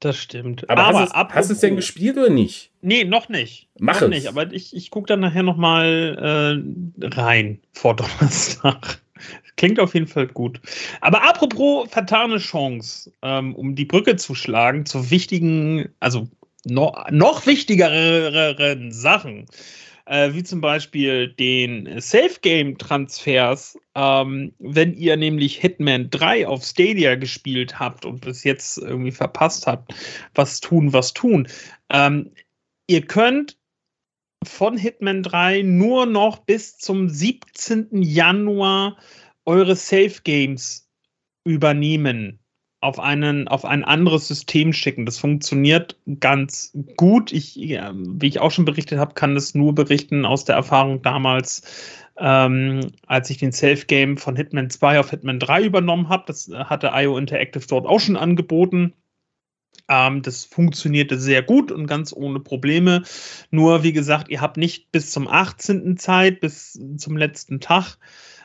Das stimmt. Aber, aber hast, apropos, hast du es denn gespielt oder nicht? Nee, noch nicht. Mach noch es. nicht, aber ich, ich gucke dann nachher nochmal äh, rein vor Donnerstag. Klingt auf jeden Fall gut. Aber apropos vertane Chance, ähm, um die Brücke zu schlagen zu wichtigen, also noch, noch wichtigeren Sachen äh, wie zum Beispiel den Safe-Game-Transfers. Ähm, wenn ihr nämlich Hitman 3 auf Stadia gespielt habt und bis jetzt irgendwie verpasst habt, was tun, was tun. Ähm, ihr könnt von Hitman 3 nur noch bis zum 17. Januar eure Safe Games übernehmen auf, einen, auf ein anderes System schicken. Das funktioniert ganz gut. Ich, wie ich auch schon berichtet habe, kann das nur berichten aus der Erfahrung damals, ähm, als ich den Safe Game von Hitman 2 auf Hitman 3 übernommen habe. Das hatte IO Interactive dort auch schon angeboten. Ähm, das funktionierte sehr gut und ganz ohne Probleme. Nur, wie gesagt, ihr habt nicht bis zum 18. Zeit, bis zum letzten Tag,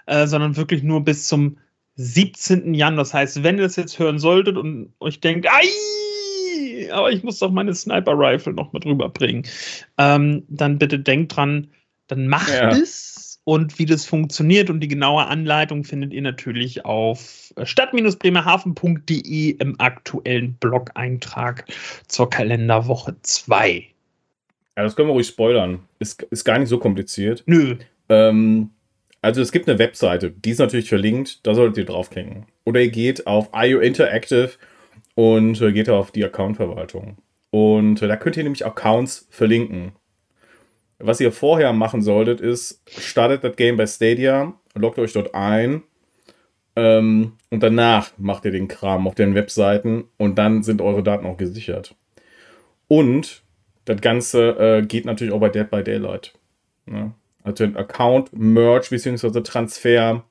äh, sondern wirklich nur bis zum 17. Januar. Das heißt, wenn ihr das jetzt hören solltet und euch denkt, Ei, aber ich muss doch meine Sniper-Rifle noch mal drüber bringen, ähm, dann bitte denkt dran, dann macht ja. es. Und wie das funktioniert und die genaue Anleitung findet ihr natürlich auf stadt-bremerhaven.de im aktuellen Blog-Eintrag zur Kalenderwoche 2. Ja, das können wir ruhig spoilern. Ist, ist gar nicht so kompliziert. Nö. Ähm, also es gibt eine Webseite, die ist natürlich verlinkt, da solltet ihr draufklicken. Oder ihr geht auf IO Interactive und äh, geht auf die Accountverwaltung. Und äh, da könnt ihr nämlich Accounts verlinken. Was ihr vorher machen solltet, ist, startet das Game bei Stadia, loggt euch dort ein ähm, und danach macht ihr den Kram auf den Webseiten und dann sind eure Daten auch gesichert. Und das Ganze äh, geht natürlich auch bei Dead by Daylight. Ja. Also ein Account, Merge bzw. Transfer,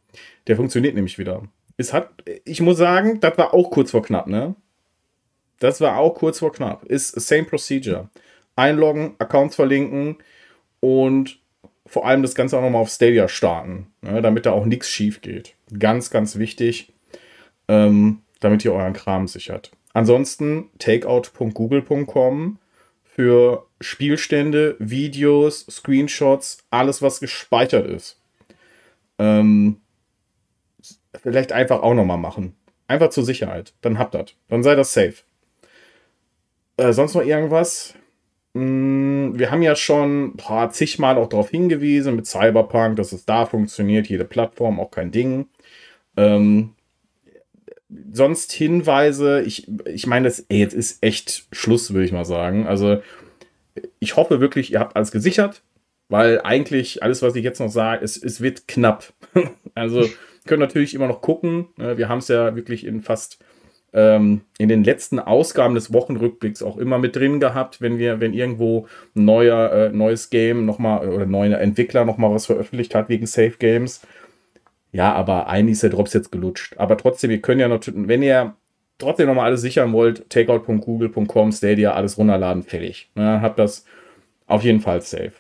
der funktioniert nämlich wieder. Es hat, ich muss sagen, das war auch kurz vor knapp, ne? Das war auch kurz vor knapp. Ist same procedure. Einloggen, Accounts verlinken und vor allem das Ganze auch nochmal auf Stadia starten, ne, damit da auch nichts schief geht. Ganz, ganz wichtig. ähm, damit ihr euren Kram sichert. Ansonsten takeout.google.com für Spielstände, Videos, Screenshots, alles, was gespeichert ist. Ähm, vielleicht einfach auch nochmal machen. Einfach zur Sicherheit. Dann habt das. Dann sei das safe. Äh, sonst noch irgendwas? Hm, wir haben ja schon boah, zigmal auch darauf hingewiesen mit Cyberpunk, dass es da funktioniert, jede Plattform, auch kein Ding. Ähm, sonst Hinweise, ich, ich meine, das, ey, jetzt ist echt Schluss, würde ich mal sagen. Also, ich hoffe wirklich, ihr habt alles gesichert, weil eigentlich alles, was ich jetzt noch sage, es, es wird knapp. also, können natürlich immer noch gucken. Ne? Wir haben es ja wirklich in fast ähm, in den letzten Ausgaben des Wochenrückblicks auch immer mit drin gehabt, wenn wir, wenn irgendwo ein neuer, äh, neues Game nochmal oder neuer Entwickler nochmal was veröffentlicht hat wegen Safe Games. Ja, aber eigentlich ist der Drops jetzt gelutscht. Aber trotzdem, ihr könnt ja noch, wenn ihr trotzdem nochmal alles sichern wollt, takeout.google.com, Stadia, alles runterladen, fertig. Ne, habt das auf jeden Fall safe.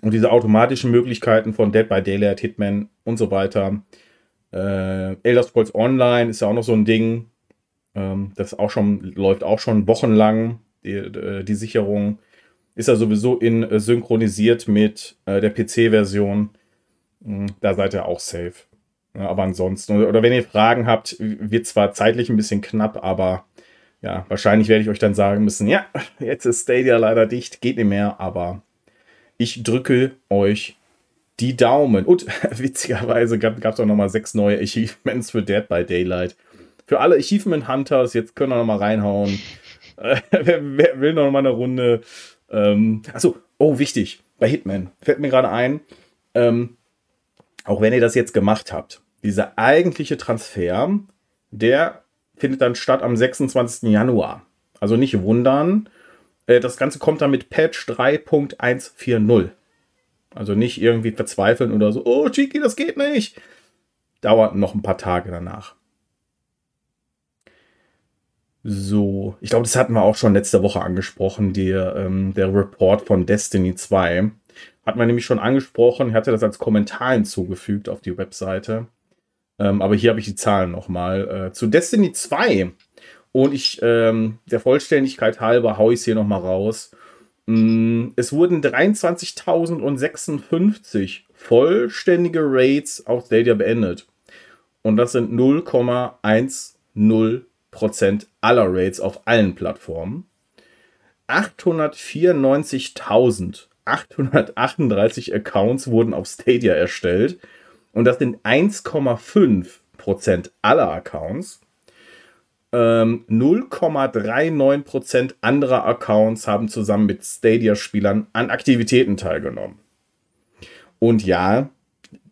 Und diese automatischen Möglichkeiten von Dead by Daylight, Hitman und so weiter. Äh, Elder Scrolls Online ist ja auch noch so ein Ding. Ähm, das auch schon, läuft auch schon wochenlang. Die, äh, die Sicherung ist ja sowieso in, äh, synchronisiert mit äh, der PC-Version. Hm, da seid ihr auch safe. Aber ansonsten, oder wenn ihr Fragen habt, wird zwar zeitlich ein bisschen knapp, aber ja, wahrscheinlich werde ich euch dann sagen müssen, ja, jetzt ist Stadia leider dicht, geht nicht mehr, aber ich drücke euch die Daumen. Und witzigerweise gab es auch nochmal sechs neue Achievements für Dead by Daylight. Für alle Achievement Hunters, jetzt können wir nochmal reinhauen. wer, wer, will noch mal eine Runde? Ähm, achso, oh, wichtig. Bei Hitman fällt mir gerade ein, ähm, auch wenn ihr das jetzt gemacht habt, dieser eigentliche Transfer, der findet dann statt am 26. Januar. Also nicht wundern, äh, das Ganze kommt dann mit Patch 3.140. Also nicht irgendwie verzweifeln oder so, oh, Chiki, das geht nicht. Dauert noch ein paar Tage danach. So, ich glaube, das hatten wir auch schon letzte Woche angesprochen, die, ähm, der Report von Destiny 2. Hat man nämlich schon angesprochen, hatte das als Kommentar hinzugefügt auf die Webseite. Ähm, aber hier habe ich die Zahlen nochmal. Äh, zu Destiny 2. Und ich, ähm, der Vollständigkeit halber, haue ich es hier nochmal raus. Mm, es wurden 23.056 vollständige Raids auf Stadia beendet. Und das sind 0,10% aller Raids auf allen Plattformen. 894.838 Accounts wurden auf Stadia erstellt. Und das sind 1,5% aller Accounts. 0,39% ähm, anderer Accounts haben zusammen mit Stadia-Spielern an Aktivitäten teilgenommen. Und ja,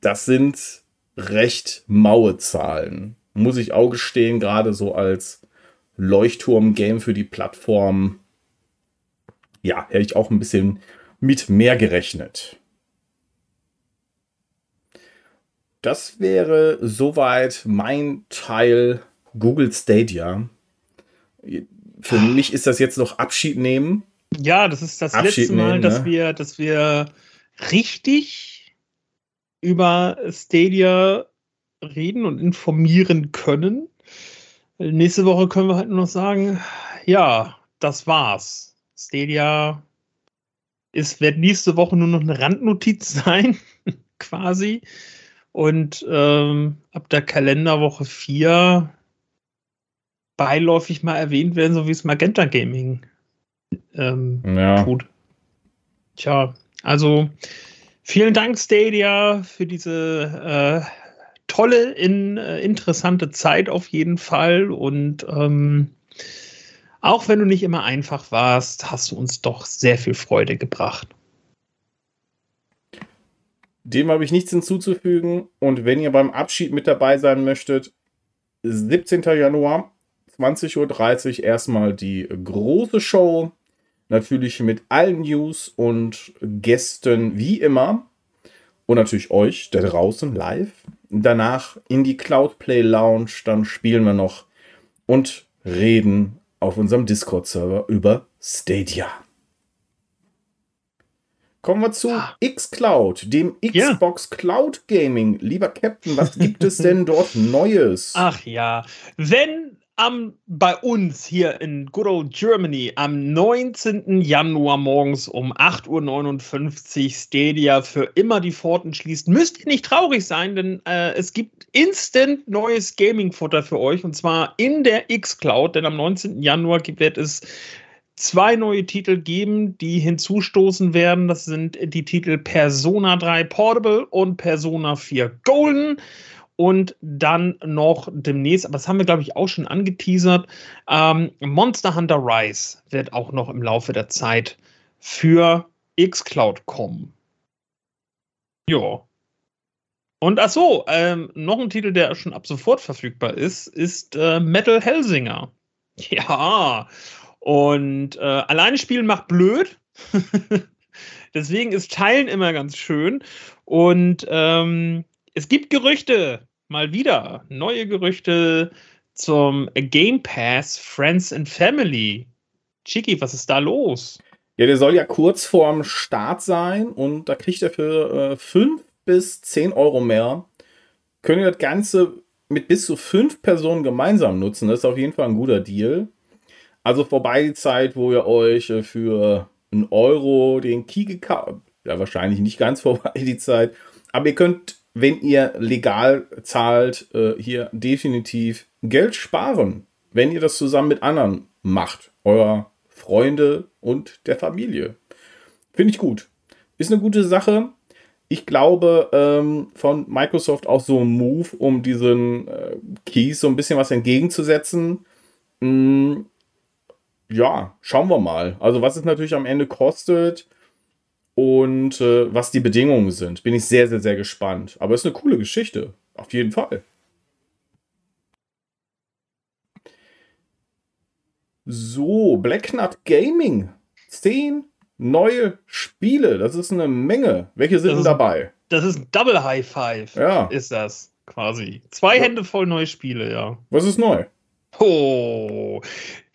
das sind recht maue Zahlen. Muss ich auch gestehen, gerade so als Leuchtturm-Game für die Plattform. Ja, hätte ich auch ein bisschen mit mehr gerechnet. Das wäre soweit mein Teil Google Stadia. Für mich ist das jetzt noch Abschied nehmen. Ja, das ist das Abschied letzte Mal, nehmen, dass, ne? wir, dass wir richtig über Stadia reden und informieren können. Nächste Woche können wir halt nur noch sagen, ja, das war's. Stadia ist, wird nächste Woche nur noch eine Randnotiz sein, quasi. Und ähm, ab der Kalenderwoche 4 beiläufig mal erwähnt werden, so wie es Magenta Gaming ähm, ja. tut. Tja, also vielen Dank, Stadia, für diese äh, tolle, in, äh, interessante Zeit auf jeden Fall. Und ähm, auch wenn du nicht immer einfach warst, hast du uns doch sehr viel Freude gebracht. Dem habe ich nichts hinzuzufügen. Und wenn ihr beim Abschied mit dabei sein möchtet, 17. Januar 20.30 Uhr erstmal die große Show. Natürlich mit allen News und Gästen wie immer. Und natürlich euch da draußen live. Danach in die Cloudplay Lounge. Dann spielen wir noch und reden auf unserem Discord-Server über Stadia. Kommen wir zu ah. xCloud, dem Xbox ja. Cloud Gaming. Lieber Captain, was gibt es denn dort Neues? Ach ja, wenn am, bei uns hier in Good Old Germany am 19. Januar morgens um 8.59 Uhr Stadia für immer die Pforten schließt, müsst ihr nicht traurig sein, denn äh, es gibt instant neues Gaming-Futter für euch und zwar in der X-Cloud, denn am 19. Januar wird es zwei neue Titel geben, die hinzustoßen werden. Das sind die Titel Persona 3 Portable und Persona 4 Golden. Und dann noch demnächst, aber das haben wir, glaube ich, auch schon angeteasert, ähm, Monster Hunter Rise wird auch noch im Laufe der Zeit für xCloud kommen. Ja. Und ach so, ähm, noch ein Titel, der schon ab sofort verfügbar ist, ist äh, Metal Hellsinger. Ja. Und äh, alleine spielen macht blöd. Deswegen ist Teilen immer ganz schön. Und ähm, es gibt Gerüchte, mal wieder, neue Gerüchte zum Game Pass Friends and Family. Chiki, was ist da los? Ja, der soll ja kurz vorm Start sein und da kriegt er für 5 äh, bis 10 Euro mehr. Könnt ihr das Ganze mit bis zu 5 Personen gemeinsam nutzen. Das ist auf jeden Fall ein guter Deal. Also vorbei die Zeit, wo ihr euch äh, für einen Euro den Key gekauft Ja, wahrscheinlich nicht ganz vorbei die Zeit. Aber ihr könnt wenn ihr legal zahlt, äh, hier definitiv Geld sparen, wenn ihr das zusammen mit anderen macht, eurer Freunde und der Familie. Finde ich gut. Ist eine gute Sache. Ich glaube, ähm, von Microsoft auch so ein Move, um diesen äh, Keys so ein bisschen was entgegenzusetzen. Mm, ja, schauen wir mal. Also, was es natürlich am Ende kostet, und äh, was die Bedingungen sind. Bin ich sehr, sehr, sehr gespannt. Aber es ist eine coole Geschichte. Auf jeden Fall. So, Black Nut Gaming. Zehn neue Spiele. Das ist eine Menge. Welche sind ist, dabei? Das ist ein Double High Five. Ja. Ist das quasi. Zwei ja. Hände voll neue Spiele, ja. Was ist neu? Oh,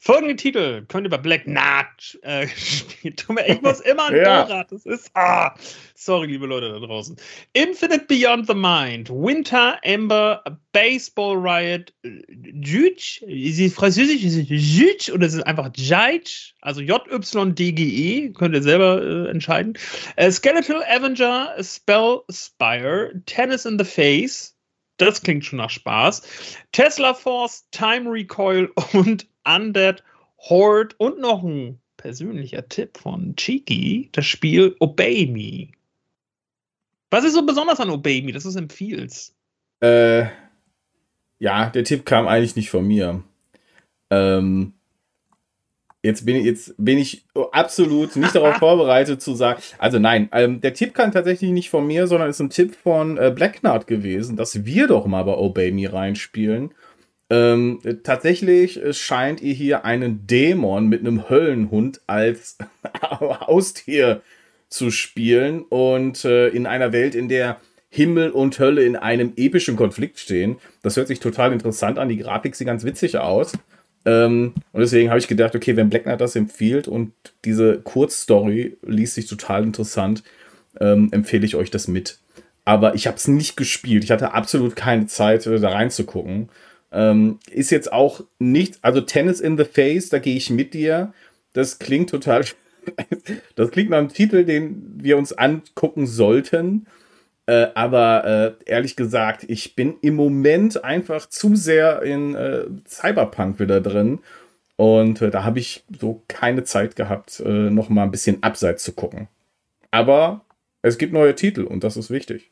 Folgende Titel könnt ihr bei Black Knight äh, spielen. Ich muss immer ein ja. Dora. Das ist. Ah, sorry, liebe Leute da draußen. Infinite Beyond the Mind, Winter Ember, Baseball Riot, Juge, ist es französisch, ist es Juge oder ist es einfach Jige? Also J-Y-D-G-E, könnt ihr selber äh, entscheiden. Äh, Skeletal Avenger, Spell Spire, Tennis in the Face, das klingt schon nach Spaß. Tesla Force, Time Recoil und Undead Horde und noch ein persönlicher Tipp von Cheeky, das Spiel Obey Me. Was ist so besonders an Obey Me, dass du es empfiehlst? Äh, ja, der Tipp kam eigentlich nicht von mir. Ähm, jetzt bin ich, jetzt bin ich absolut nicht darauf vorbereitet zu sagen. Also nein, ähm, der Tipp kam tatsächlich nicht von mir, sondern ist ein Tipp von äh, Blacknard gewesen, dass wir doch mal bei Obey Me reinspielen. Ähm, tatsächlich scheint ihr hier einen Dämon mit einem Höllenhund als Haustier zu spielen und äh, in einer Welt, in der Himmel und Hölle in einem epischen Konflikt stehen. Das hört sich total interessant an. Die Grafik sieht ganz witzig aus. Ähm, und deswegen habe ich gedacht, okay, wenn Black Knight das empfiehlt und diese Kurzstory liest sich total interessant, ähm, empfehle ich euch das mit. Aber ich habe es nicht gespielt. Ich hatte absolut keine Zeit, äh, da reinzugucken. Ähm, ist jetzt auch nicht, also Tennis in the Face, da gehe ich mit dir. Das klingt total, das klingt nach einem Titel, den wir uns angucken sollten. Äh, aber äh, ehrlich gesagt, ich bin im Moment einfach zu sehr in äh, Cyberpunk wieder drin. Und äh, da habe ich so keine Zeit gehabt, äh, noch mal ein bisschen abseits zu gucken. Aber es gibt neue Titel und das ist wichtig.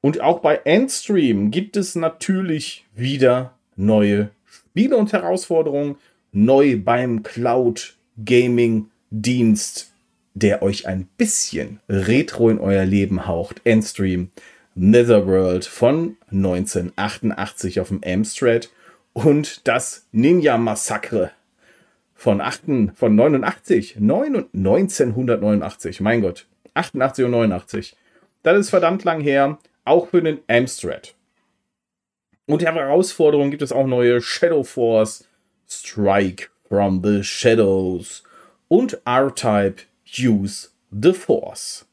Und auch bei Endstream gibt es natürlich wieder neue Spiele und Herausforderungen. Neu beim Cloud Gaming Dienst, der euch ein bisschen Retro in euer Leben haucht. Endstream Netherworld von 1988 auf dem Amstrad und das Ninja Massacre von, 8, von 89, 9, 1989, mein Gott, 88 und 89. Das ist verdammt lang her auch für den Amstrad. Und die Herausforderung gibt es auch neue Shadow Force Strike from the Shadows und R-Type use the Force.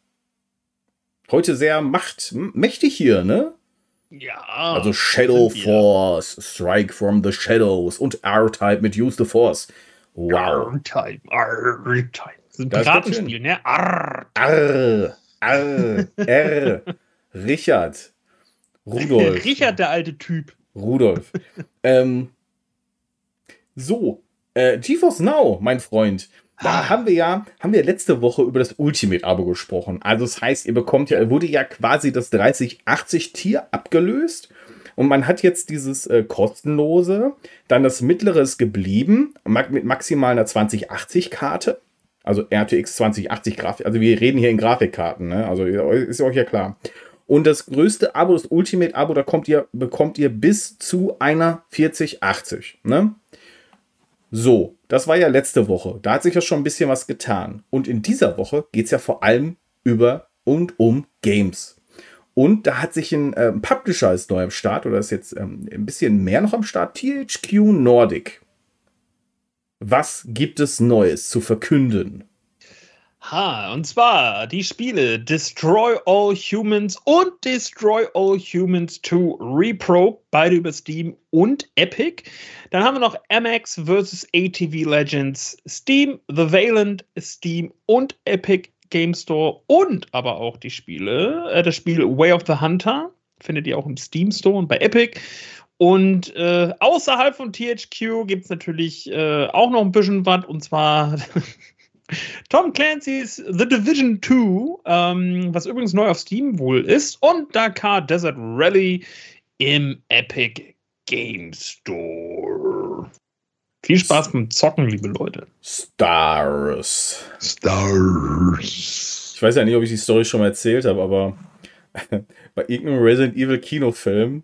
Heute sehr macht, mächtig hier, ne? Ja. Also Shadow Force, Strike from the Shadows und R-Type mit Use the Force. Wow. R-Type, R-Type. Das ist ein Piratenspiel, ne? R. R, R, R. Richard. Rudolf. Richard, der alte Typ. Rudolf. ähm, so, äh, GeForce Now, mein Freund. Da haben wir ja, haben wir letzte Woche über das Ultimate-Abo gesprochen. Also das heißt, ihr bekommt ja, wurde ja quasi das 3080-Tier abgelöst. Und man hat jetzt dieses äh, kostenlose, dann das mittlere ist geblieben, mit maximal einer 2080-Karte. Also RTX 2080 Grafik. Also wir reden hier in Grafikkarten, ne? Also ist euch ja klar. Und das größte Abo, das Ultimate-Abo, da kommt ihr, bekommt ihr bis zu einer 4080. Ne? So, das war ja letzte Woche. Da hat sich ja schon ein bisschen was getan. Und in dieser Woche geht es ja vor allem über und um Games. Und da hat sich ein äh, Publisher ist neu am Start oder ist jetzt ähm, ein bisschen mehr noch am Start. THQ Nordic. Was gibt es Neues zu verkünden? Ha, und zwar die Spiele Destroy All Humans und Destroy All Humans 2 Repro, beide über Steam und Epic. Dann haben wir noch MX vs. ATV Legends, Steam, The Valent, Steam und Epic Game Store und aber auch die Spiele, äh, das Spiel Way of the Hunter findet ihr auch im Steam Store und bei Epic. Und äh, außerhalb von THQ gibt es natürlich äh, auch noch ein bisschen was, und zwar Tom Clancy's The Division 2, ähm, was übrigens neu auf Steam wohl ist, und Dakar Desert Rally im Epic Game Store. Viel Spaß beim Zocken, liebe Leute. Stars. Stars. Ich weiß ja nicht, ob ich die Story schon mal erzählt habe, aber bei irgendeinem Resident Evil Kinofilm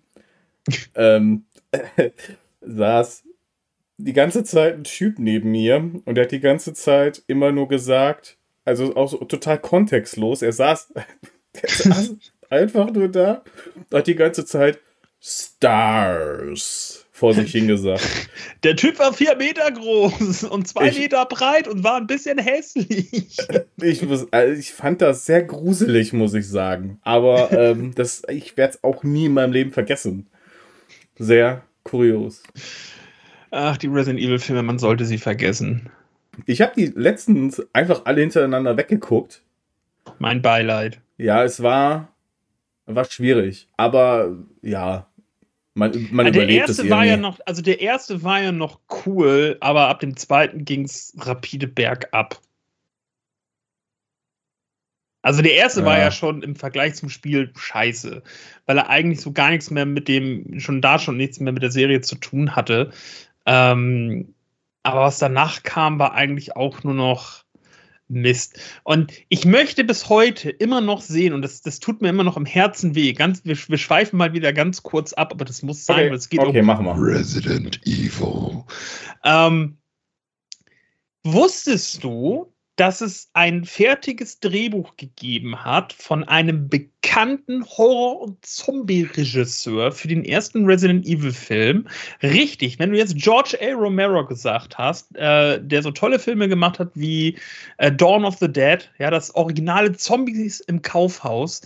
ähm, saß die ganze Zeit ein Typ neben mir und der hat die ganze Zeit immer nur gesagt, also auch so total kontextlos, er saß, er saß einfach nur da und hat die ganze Zeit Stars vor sich hingesagt. Der Typ war vier Meter groß und zwei Ich- Meter breit und war ein bisschen hässlich. Ich, muss, also ich fand das sehr gruselig, muss ich sagen. Aber ähm, das, ich werde es auch nie in meinem Leben vergessen. Sehr kurios. Ach, die Resident Evil-Filme, man sollte sie vergessen. Ich habe die letztens einfach alle hintereinander weggeguckt. Mein Beileid. Ja, es war, war schwierig. Aber ja, man, man Ah, der erste war ja noch, also der erste war ja noch cool, aber ab dem zweiten ging es rapide bergab. Also der erste war Ja. ja schon im Vergleich zum Spiel scheiße, weil er eigentlich so gar nichts mehr mit dem, schon da schon nichts mehr mit der Serie zu tun hatte. Ähm, aber was danach kam, war eigentlich auch nur noch Mist. Und ich möchte bis heute immer noch sehen, und das, das tut mir immer noch im Herzen weh. Ganz, wir, wir schweifen mal wieder ganz kurz ab, aber das muss sein, Okay, weil es geht okay um machen wir. Resident Evil. ähm, wusstest du, dass es ein fertiges Drehbuch gegeben hat von einem bekannten Horror- und Zombie-Regisseur für den ersten Resident Evil-Film? Richtig, wenn du jetzt George A. Romero gesagt hast, äh, der so tolle Filme gemacht hat wie äh, Dawn of the Dead, ja, das originale Zombies im Kaufhaus,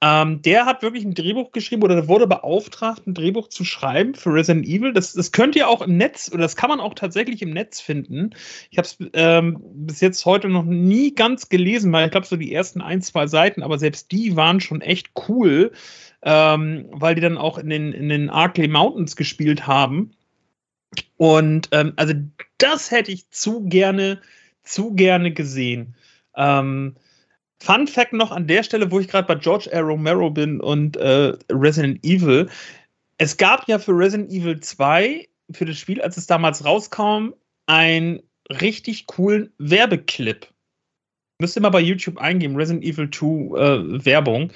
ähm, der hat wirklich ein Drehbuch geschrieben oder wurde beauftragt, ein Drehbuch zu schreiben für Resident Evil. Das, das könnt ihr auch im Netz oder das kann man auch tatsächlich im Netz finden. Ich habe es ähm, bis jetzt heute noch nie ganz gelesen, weil ich glaube, so die ersten ein, zwei Seiten, aber selbst die waren schon echt cool, ähm, weil die dann auch in den, in den Arkley Mountains gespielt haben. Und ähm, also das hätte ich zu gerne, zu gerne gesehen. Ähm, Fun Fact noch an der Stelle, wo ich gerade bei George R. Romero bin und äh, Resident Evil. Es gab ja für Resident Evil 2, für das Spiel, als es damals rauskam, einen richtig coolen Werbeclip. Müsst ihr mal bei YouTube eingeben, Resident Evil 2 äh, Werbung.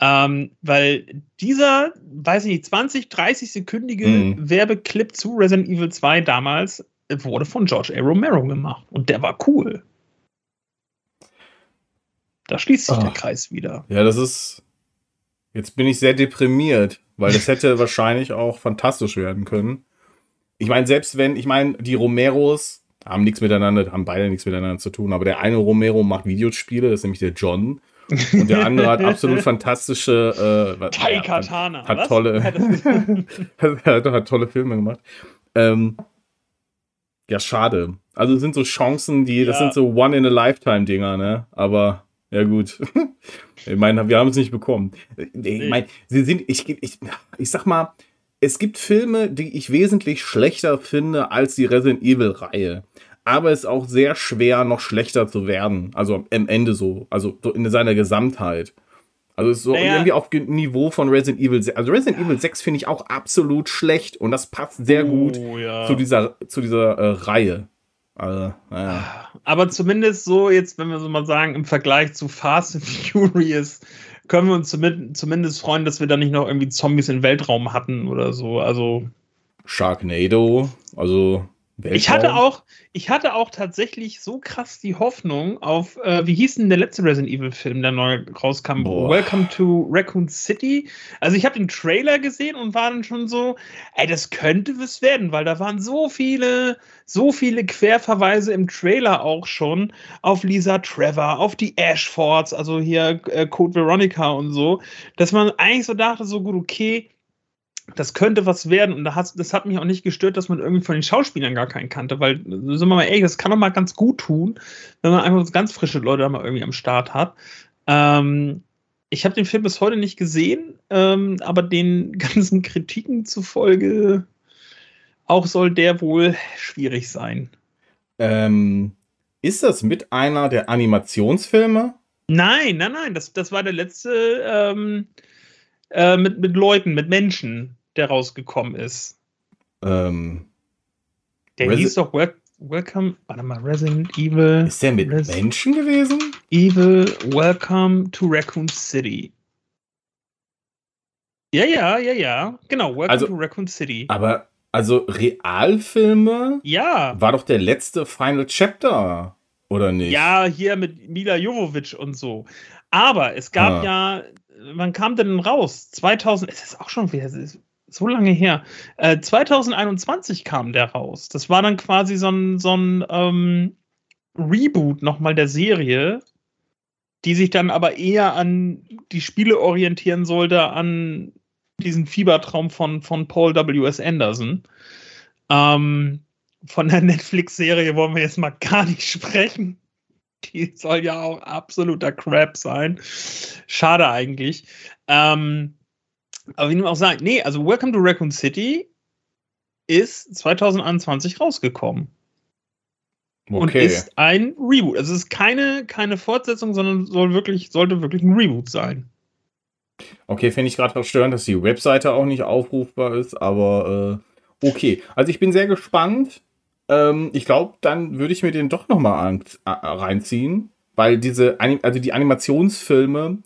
Ähm, weil dieser, weiß ich nicht, 20, 30 sekündige Mhm. Werbeclip zu Resident Evil 2 damals wurde von George A. Romero gemacht. Und der war cool. Da schließt sich der Ach. Kreis wieder. Ja, das ist. Jetzt bin ich sehr deprimiert, weil das hätte wahrscheinlich auch fantastisch werden können. Ich meine, selbst wenn, ich meine, die Romeros, haben nichts miteinander, haben beide nichts miteinander zu tun. Aber der eine Romero macht Videospiele, das ist nämlich der John. Und der andere hat absolut fantastische. Äh, Tai Katana. Hat was? tolle, Ja, das- hat, hat tolle Filme gemacht. Ähm, ja, schade. Also es sind so Chancen, die, das Ja. sind so One-in-a-Lifetime-Dinger, ne? Aber ja gut. ich meine, wir haben es nicht bekommen. Ich meine, sie sind, ich, ich, ich sag mal, es gibt Filme, die ich wesentlich schlechter finde als die Resident Evil-Reihe. Aber es ist auch sehr schwer, noch schlechter zu werden. Also am Ende so. Also so in seiner Gesamtheit. Also es ist so Naja. irgendwie auf Niveau von Resident Evil 6. Also Resident Evil 6 finde ich auch absolut schlecht und das passt sehr gut Oh, ja. zu dieser, zu dieser äh, Reihe. Also, naja. Aber zumindest so, jetzt, wenn wir so mal sagen, im Vergleich zu Fast and Furious, können wir uns zumindest, zumindest freuen, dass wir da nicht noch irgendwie Zombies im Weltraum hatten oder so. Also, Sharknado, also Weltraum. ich hatte auch, ich hatte auch tatsächlich so krass die Hoffnung auf, äh, wie hieß denn der letzte Resident Evil Film, der neu rauskam? Boah. Welcome to Raccoon City. Also ich habe den Trailer gesehen und war dann schon so, ey, das könnte was werden, weil da waren so viele, so viele Querverweise im Trailer auch schon auf Lisa Trevor, auf die Ashfords, also hier äh, Code Veronica und so, dass man eigentlich so dachte, so gut, okay, das könnte was werden. Und das hat mich auch nicht gestört, dass man irgendwie von den Schauspielern gar keinen kannte, weil, sind wir mal ehrlich, das kann doch mal ganz gut tun, wenn man einfach ganz frische Leute da mal irgendwie am Start hat. Ähm, ich habe den Film bis heute nicht gesehen, ähm, aber den ganzen Kritiken zufolge auch soll der wohl schwierig sein. Ähm, ist das mit einer der Animationsfilme? Nein, nein, nein, das, das war der letzte ähm, äh, mit, mit Leuten, mit Menschen, der rausgekommen ist. Ähm, Der Resi- hieß doch Wel Welcome, warte mal, Resident Evil. ist der mit Res- Menschen gewesen? Evil, Welcome to Raccoon City. Ja, ja, ja, ja. Genau, Welcome Also- to Raccoon City. Aber, also Realfilme Ja. war doch der letzte Final Chapter, oder nicht? Ja, hier mit Mila Jovovich und so. Aber es gab Ah. ja, wann kam denn raus? 2000, es ist auch schon wieder es ist so lange her. Äh, 2021 kam der raus. Das war dann quasi so ein, so ein ähm, Reboot nochmal der Serie, die sich dann aber eher an die Spiele orientieren sollte, an diesen Fiebertraum von, von Paul W.S. Anderson. Ähm, von der Netflix-Serie wollen wir jetzt mal gar nicht sprechen. Die soll ja auch absoluter Crap sein. Schade eigentlich. Ähm, aber wie dem auch sagen, nee, also Welcome to Raccoon City ist 2021 rausgekommen und okay. ist ein Reboot. Also es ist keine, keine Fortsetzung, sondern soll wirklich, sollte wirklich ein Reboot sein. Okay, finde ich gerade verstörend, dass die Webseite auch nicht aufrufbar ist, aber äh, okay. Also ich bin sehr gespannt. Ähm, ich glaube, dann würde ich mir den doch nochmal reinziehen, weil diese, also die Animationsfilme,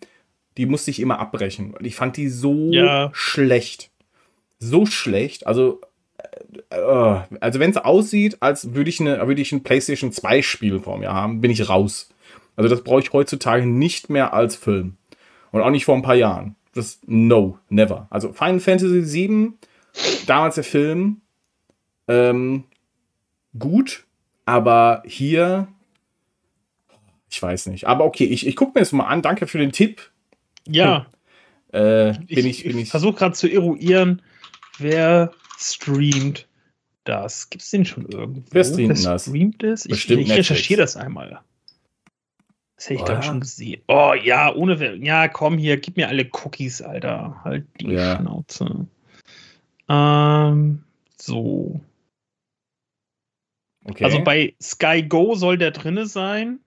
die musste ich immer abbrechen. weil Ich fand die so Ja. schlecht. So schlecht. Also, äh, äh, also wenn es aussieht, als würde ich, eine, würde ich ein PlayStation 2 Spiel vor mir haben, bin ich raus. Also das brauche ich heutzutage nicht mehr als Film. Und auch nicht vor ein paar Jahren. Das no, never. Also Final Fantasy VII, damals der Film, ähm, gut, aber hier, ich weiß nicht. Aber okay, ich, ich gucke mir das mal an. Danke für den Tipp. Ja, Äh, ich, bin ich, bin ich, versuche gerade zu eruieren, wer streamt das. Gibt es den schon irgendwo? Wer streamt denn das? streamt es? Ich, ich recherchiere das einmal. Das hätte ich glaube schon gesehen. Oh ja, ohne Wer- Ja, komm hier, gib mir alle Cookies, Alter. Halt die Ja. Schnauze. Ähm, so. okay. Also bei Sky Go soll der drinne sein.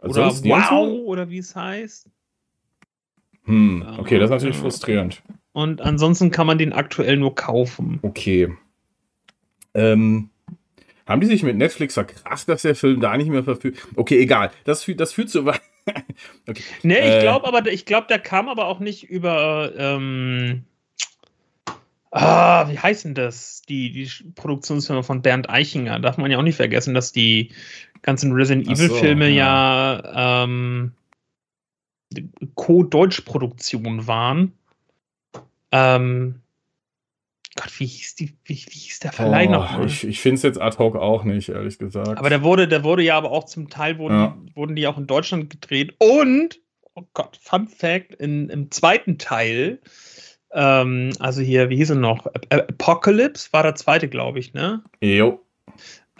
Oder Sonst? Wow, oder wie es heißt. Hm, okay, das ist natürlich Ja. frustrierend. Und ansonsten kann man den aktuell nur kaufen. Okay. Ähm, haben die sich mit Netflix verkracht, dass der Film da nicht mehr verfügt? Okay, egal. Das, führt- das führt zu weit. okay. Ne, ich Äh. glaube aber, ich glaube, der kam aber auch nicht über. Ähm, ah, wie heißt denn das? Die, die Produktionsfirma von Bernd Eichinger. Darf man ja auch nicht vergessen, dass die ganzen Resident Ach so, Evil-Filme ja, ähm, Co-Deutsch-Produktion waren. Ähm, Gott, wie hieß, die, wie, wie hieß der Verleih Oh, noch? ich ich finde es jetzt ad hoc auch nicht, ehrlich gesagt. Aber der wurde, der wurde ja aber auch zum Teil wurden, Ja. die, wurden die auch in Deutschland gedreht. Und, oh Gott, Fun Fact, in, im zweiten Teil, ähm, also hier, wie hieß er noch? Ap- Apocalypse war der zweite, glaube ich, ne? jo.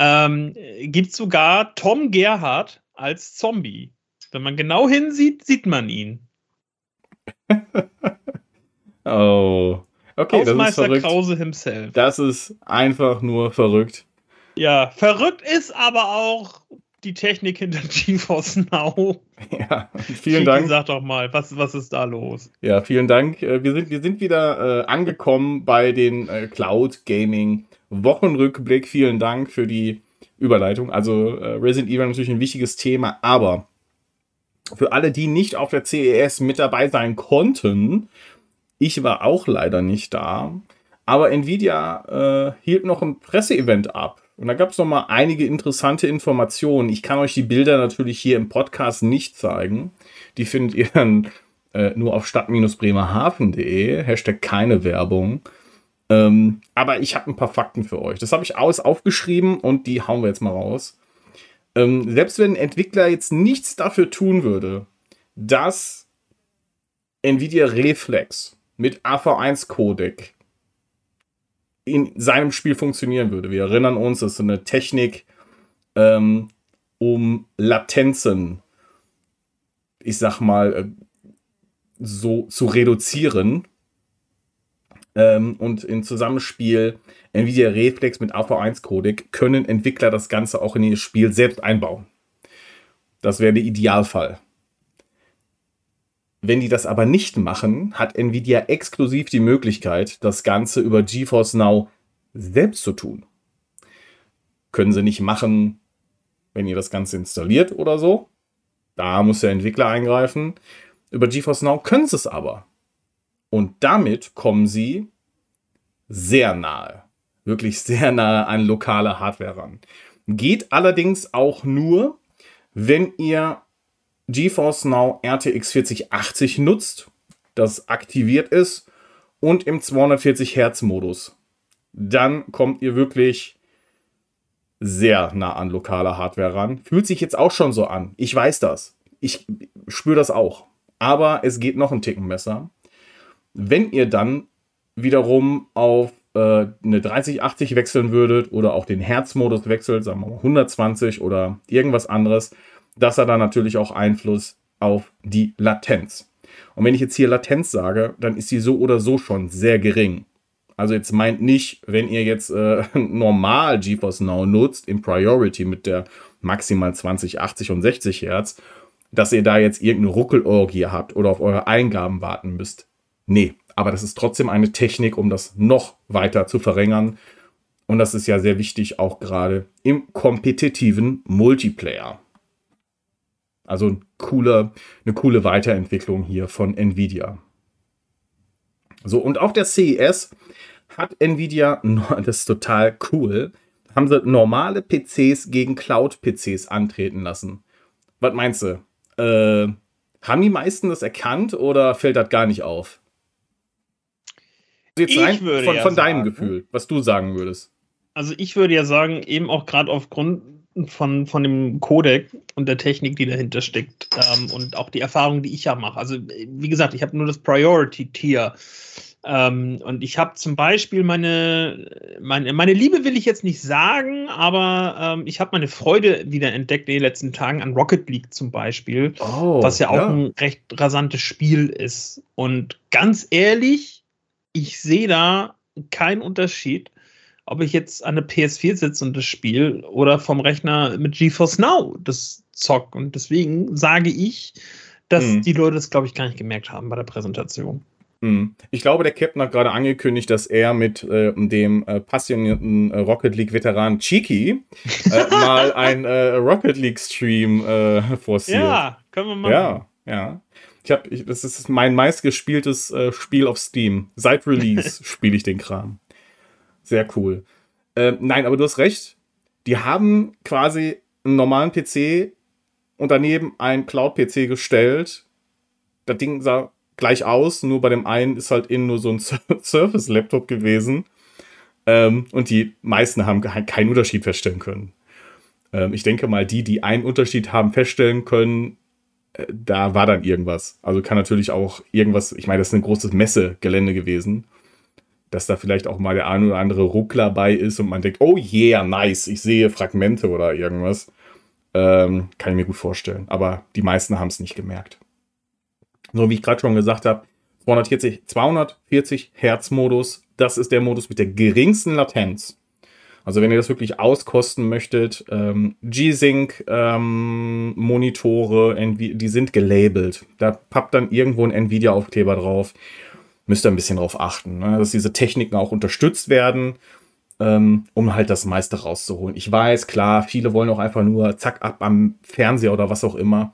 Ähm, gibt sogar Tom Gerhardt als Zombie. Wenn man genau hinsieht, sieht man ihn. Oh. Okay, das ist verrückt. Krause himself. Das ist einfach nur verrückt. Ja, verrückt ist aber auch die Technik hinter GeForce Now. Ja, vielen Dank. Sag doch mal, was, was ist da los? Ja, vielen Dank. Äh, Wir sind, wir sind wieder äh, angekommen bei den äh, Cloud Gaming Wochenrückblick. Vielen Dank für die Überleitung. Also äh, Resident Evil natürlich ein wichtiges Thema, aber für alle, die nicht auf der CES mit dabei sein konnten, ich war auch leider nicht da, aber Nvidia äh, hielt noch ein Presseevent ab. Und da gab es noch mal einige interessante Informationen. Ich kann euch die Bilder natürlich hier im Podcast nicht zeigen. Die findet ihr dann äh, nur auf stadt-bremerhaven.de. Hashtag keine Werbung. Ähm, aber ich habe ein paar Fakten für euch. Das habe ich aus aufgeschrieben und die hauen wir jetzt mal raus. Ähm, selbst wenn ein Entwickler jetzt nichts dafür tun würde, dass Nvidia Reflex mit AV1-Codec in seinem Spiel funktionieren würde. Wir erinnern uns, das ist eine Technik, ähm, um Latenzen, ich sag mal, äh, so zu reduzieren. Ähm, und im Zusammenspiel Nvidia Reflex mit AV1-Codec können Entwickler das Ganze auch in ihr Spiel selbst einbauen. Das wäre der Idealfall. Wenn die das aber nicht machen, hat Nvidia exklusiv die Möglichkeit, das Ganze über GeForce Now selbst zu tun. Können sie nicht machen, wenn ihr das Ganze installiert oder so. Da muss der Entwickler eingreifen. Über GeForce Now können sie es aber. Und damit kommen sie sehr nahe, wirklich sehr nahe an lokale Hardware ran. Geht allerdings auch nur, wenn ihr GeForce Now RTX 4080 nutzt, das aktiviert ist und im 240 Hertz Modus. Dann kommt ihr wirklich sehr nah an lokale Hardware ran. Fühlt sich jetzt auch schon so an. Ich weiß das. Ich spüre das auch. Aber es geht noch einen Ticken besser. Wenn ihr dann wiederum auf äh, eine 3080 wechseln würdet oder auch den Herzmodus wechselt, sagen wir mal 120 oder irgendwas anderes, das hat dann natürlich auch Einfluss auf die Latenz. Und wenn ich jetzt hier Latenz sage, dann ist die so oder so schon sehr gering. Also jetzt meint nicht, wenn ihr jetzt äh, normal GeForce Now nutzt, im Priority mit der maximal 20, 80 und 60 Hertz, dass ihr da jetzt irgendeine Ruckelorgie habt oder auf eure Eingaben warten müsst. Nee, aber das ist trotzdem eine Technik, um das noch weiter zu verringern. Und das ist ja sehr wichtig, auch gerade im kompetitiven Multiplayer. Also ein cooler, eine coole Weiterentwicklung hier von Nvidia. So, und auf der CES hat Nvidia, das ist total cool, haben sie normale PCs gegen Cloud-PCs antreten lassen. Was meinst du? Äh, haben die meisten das erkannt oder fällt das gar nicht auf? Jetzt Ich rein würde von, ja von deinem sagen- Gefühl, was du sagen würdest. Also ich würde ja sagen, eben auch gerade aufgrund von, von dem Codec und der Technik, die dahinter steckt ähm, und auch die Erfahrung, die ich ja mache. Also wie gesagt, ich habe nur das Priority-Tier. Ähm, und ich habe zum Beispiel meine, meine, meine Liebe will ich jetzt nicht sagen, aber ähm, ich habe meine Freude wieder entdeckt in den letzten Tagen an Rocket League zum Beispiel Oh, was ja auch ein recht rasantes Spiel ist. Und ganz ehrlich, ich sehe da keinen Unterschied, ob ich jetzt an der PS4 sitze und das Spiel oder vom Rechner mit GeForce Now das zock. Und deswegen sage ich, dass Mhm. die Leute das, glaube ich, gar nicht gemerkt haben bei der Präsentation. Hm. Ich glaube, der Captain hat gerade angekündigt, dass er mit äh, dem äh, passionierten äh, Rocket League-Veteran Cheeky äh, mal ein äh, Rocket League-Stream äh, forciert. Ja, können wir machen. ja, ja. Ich hab, ich, das ist mein meistgespieltes äh, Spiel auf Steam. Seit Release spiele ich den Kram. Sehr cool. Äh, nein, aber du hast recht. Die haben quasi einen normalen PC und daneben einen Cloud-PC gestellt. Das Ding sah gleich aus, nur bei dem einen ist halt innen nur so ein Sur- Surface-Laptop gewesen. Ähm, und die meisten haben keinen Unterschied feststellen können. Ähm, ich denke mal, die, die einen Unterschied haben feststellen können, da war dann irgendwas. Also kann natürlich auch irgendwas, ich meine, das ist ein großes Messegelände gewesen, dass da vielleicht auch mal der ein oder andere Ruckler bei ist und man denkt, oh yeah, nice, ich sehe Fragmente oder irgendwas. Ähm, kann ich mir gut vorstellen. Aber die meisten haben es nicht gemerkt. So wie ich gerade schon gesagt habe, 240, 240 Hertz Modus, das ist der Modus mit der geringsten Latenz. Also wenn ihr das wirklich auskosten möchtet, ähm, G-Sync ähm, Monitore, die sind gelabelt. Da pappt dann irgendwo ein Nvidia-Aufkleber drauf. Müsst ihr ein bisschen drauf achten, ne? dass diese Techniken auch unterstützt werden, ähm, um halt das meiste rauszuholen. Ich weiß, klar, viele wollen auch einfach nur zack ab am Fernseher oder was auch immer.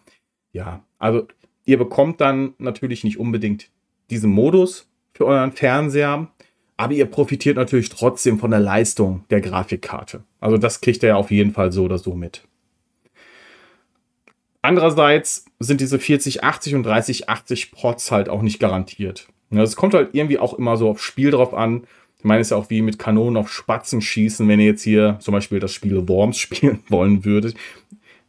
Ja, also ihr bekommt dann natürlich nicht unbedingt diesen Modus für euren Fernseher, aber ihr profitiert natürlich trotzdem von der Leistung der Grafikkarte. Also das kriegt ihr ja auf jeden Fall so oder so mit. Andererseits sind diese 4080 und 3080 Ports halt auch nicht garantiert. Es kommt halt irgendwie auch immer so aufs Spiel drauf an. Ich meine, es ist ja auch wie mit Kanonen auf Spatzen schießen, wenn ihr jetzt hier zum Beispiel das Spiel Worms spielen wollen würdet.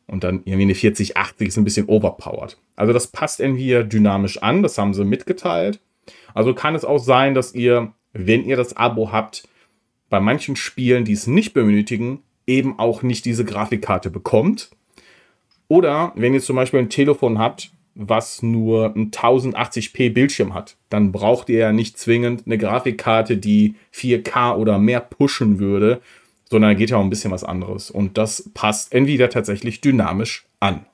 Und dann irgendwie eine 4080 ist ein bisschen overpowered. Also das passt irgendwie dynamisch an, das haben sie mitgeteilt. Also kann es auch sein, dass ihr wenn ihr das Abo habt, bei manchen Spielen, die es nicht benötigen, eben auch nicht diese Grafikkarte bekommt. Oder wenn ihr zum Beispiel ein Telefon habt, was nur ein 1080p Bildschirm hat, dann braucht ihr ja nicht zwingend eine Grafikkarte, die 4K oder mehr pushen würde, sondern da geht ja auch ein bisschen was anderes. Und das passt entweder tatsächlich dynamisch an.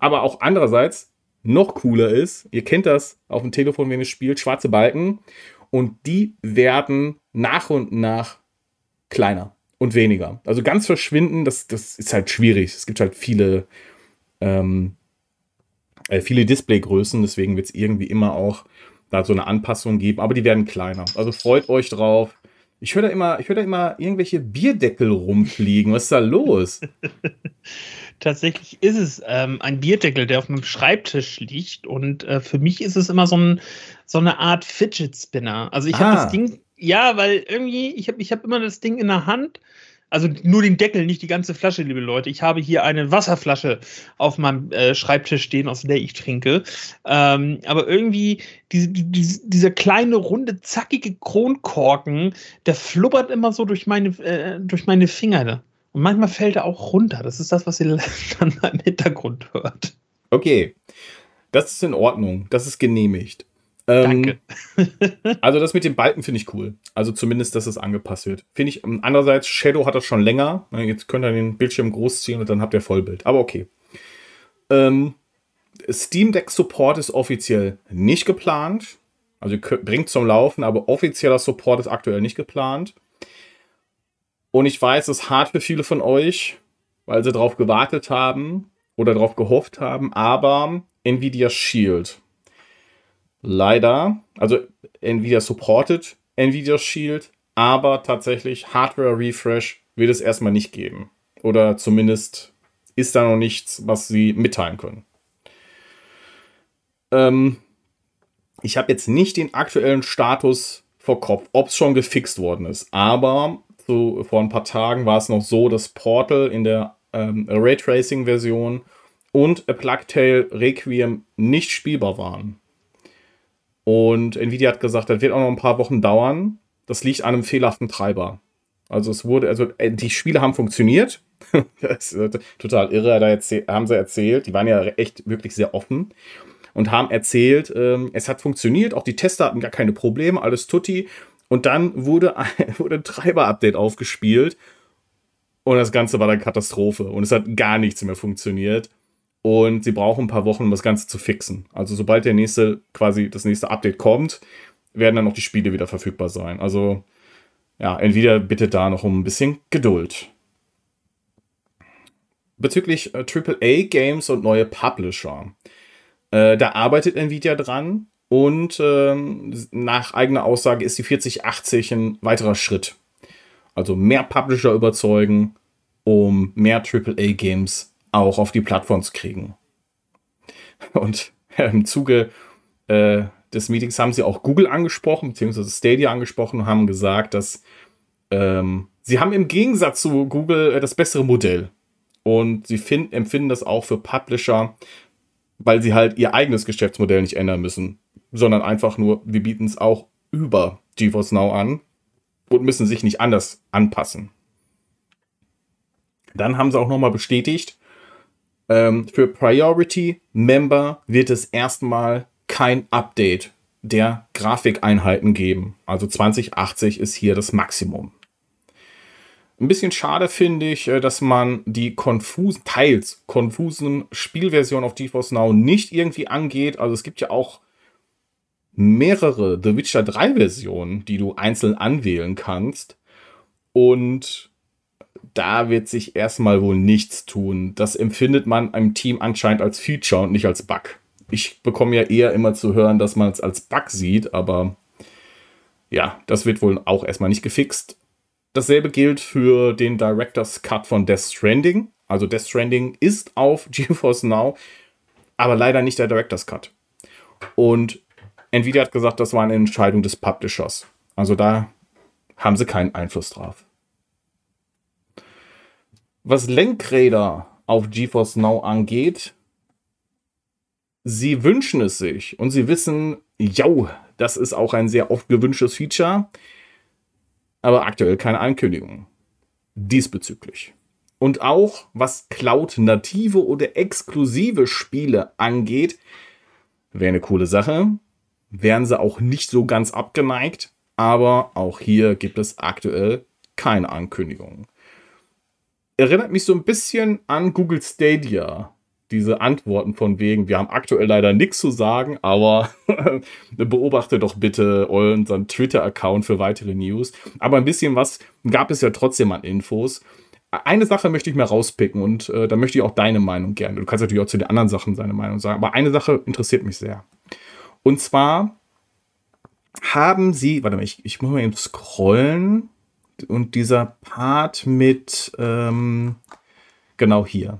Aber auch andererseits noch cooler ist, ihr kennt das auf dem Telefon, wenn ihr spielt, schwarze Balken und die werden nach und nach kleiner und weniger. Also ganz verschwinden, das, das ist halt schwierig. Es gibt halt viele, ähm, äh, viele Displaygrößen, deswegen wird es irgendwie immer auch da so eine Anpassung geben, aber die werden kleiner. Also freut euch drauf. Ich höre da immer, ich höre da immer irgendwelche Bierdeckel rumfliegen. Was ist da los? Tatsächlich ist es ähm, ein Bierdeckel, der auf meinem Schreibtisch liegt. Und äh, für mich ist es immer so, ein, so eine Art Fidget Spinner. Also ich ah. habe das Ding, ja, weil irgendwie, ich habe ich hab immer das Ding in der Hand. Also nur den Deckel, nicht die ganze Flasche, liebe Leute. Ich habe hier eine Wasserflasche auf meinem äh, Schreibtisch stehen, aus der ich trinke. Ähm, aber irgendwie diese, diese, dieser kleine, runde, zackige Kronkorken, der flubbert immer so durch meine, äh, durch meine Finger. Und manchmal fällt er auch runter. Das ist das, was ihr dann im Hintergrund hört. Okay. Das ist in Ordnung. Das ist genehmigt. Ähm, Danke. also das mit den Balken finde ich cool. Also zumindest, dass es angepasst wird. Finde ich, ähm, andererseits, Shadow hat das schon länger. Jetzt könnt ihr den Bildschirm großziehen und dann habt ihr Vollbild. Aber okay. Ähm, Steam Deck Support ist offiziell nicht geplant. Also bringt zum Laufen, aber offizieller Support ist aktuell nicht geplant. Und ich weiß, es ist hart für viele von euch, weil sie darauf gewartet haben oder darauf gehofft haben, aber Nvidia Shield. Leider, also Nvidia supported Nvidia Shield, aber tatsächlich Hardware Refresh wird es erstmal nicht geben. Oder zumindest ist da noch nichts, was sie mitteilen können. Ähm, ich habe jetzt nicht den aktuellen Status vor Kopf, ob es schon gefixt worden ist, aber so vor ein paar Tagen war es noch so, dass Portal in der ähm, Raytracing-Version und A Plague Requiem nicht spielbar waren. Und Nvidia hat gesagt, das wird auch noch ein paar Wochen dauern. Das liegt an einem fehlerhaften Treiber. Also es wurde, also äh, die Spiele haben funktioniert. das ist total irre, da haben sie erzählt. Die waren ja echt wirklich sehr offen und haben erzählt, ähm, es hat funktioniert, auch die Tester hatten gar keine Probleme, alles tutti. Und dann wurde, wurde ein Treiber-Update aufgespielt und das Ganze war dann Katastrophe und es hat gar nichts mehr funktioniert. Und sie brauchen ein paar Wochen, um das Ganze zu fixen. Also sobald der nächste, quasi das nächste Update kommt, werden dann auch die Spiele wieder verfügbar sein. Also ja, Nvidia bittet da noch um ein bisschen Geduld. Bezüglich äh, AAA-Games und neue Publisher. Äh, da arbeitet Nvidia dran. Und ähm, nach eigener Aussage ist die 4080 ein weiterer Schritt. Also mehr Publisher überzeugen, um mehr AAA-Games auch auf die Plattform zu kriegen. Und im Zuge äh, des Meetings haben sie auch Google angesprochen, beziehungsweise Stadia angesprochen und haben gesagt, dass ähm, sie haben im Gegensatz zu Google äh, das bessere Modell. Und sie find, empfinden das auch für Publisher, weil sie halt ihr eigenes Geschäftsmodell nicht ändern müssen, sondern einfach nur, wir bieten es auch über GeForce Now an und müssen sich nicht anders anpassen. Dann haben sie auch nochmal bestätigt, ähm, für Priority Member wird es erstmal kein Update der Grafikeinheiten geben. Also 2080 ist hier das Maximum. Ein bisschen schade finde ich, äh, dass man die konfusen, teils konfusen Spielversionen auf GeForce Now nicht irgendwie angeht. Also es gibt ja auch mehrere The Witcher 3 Versionen, die du einzeln anwählen kannst. Und da wird sich erstmal wohl nichts tun. Das empfindet man im Team anscheinend als Feature und nicht als Bug. Ich bekomme ja eher immer zu hören, dass man es als Bug sieht, aber ja, das wird wohl auch erstmal nicht gefixt. Dasselbe gilt für den Director's Cut von Death Stranding. Also Death Stranding ist auf GeForce Now, aber leider nicht der Director's Cut. Und Nvidia hat gesagt, das war eine Entscheidung des Publishers. Also da haben sie keinen Einfluss drauf. Was Lenkräder auf GeForce Now angeht, sie wünschen es sich und sie wissen, ja, das ist auch ein sehr oft gewünschtes Feature, aber aktuell keine Ankündigung diesbezüglich. Und auch was Cloud-native oder exklusive Spiele angeht, wäre eine coole Sache. Wären sie auch nicht so ganz abgeneigt, aber auch hier gibt es aktuell keine Ankündigung erinnert mich so ein bisschen an Google Stadia. Diese Antworten von wegen, wir haben aktuell leider nichts zu sagen, aber beobachte doch bitte unseren Twitter-Account für weitere News. Aber ein bisschen was gab es ja trotzdem an Infos. Eine Sache möchte ich mir rauspicken und äh, da möchte ich auch deine Meinung gerne. Du kannst natürlich auch zu den anderen Sachen seine Meinung sagen, aber eine Sache interessiert mich sehr. Und zwar haben sie, warte mal, ich, ich muss mal eben scrollen und dieser Part mit, ähm, genau hier,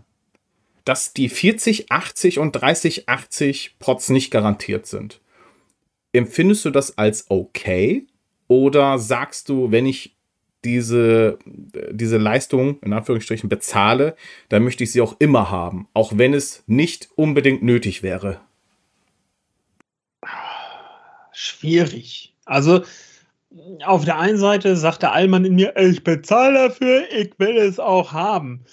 dass die 40, 80 und 30, 80 Pots nicht garantiert sind. Empfindest du das als okay? Oder sagst du, wenn ich diese, diese Leistung in Anführungsstrichen bezahle, dann möchte ich sie auch immer haben, auch wenn es nicht unbedingt nötig wäre? Schwierig. Also auf der einen Seite sagt der Allmann in mir, ich bezahle dafür, ich will es auch haben.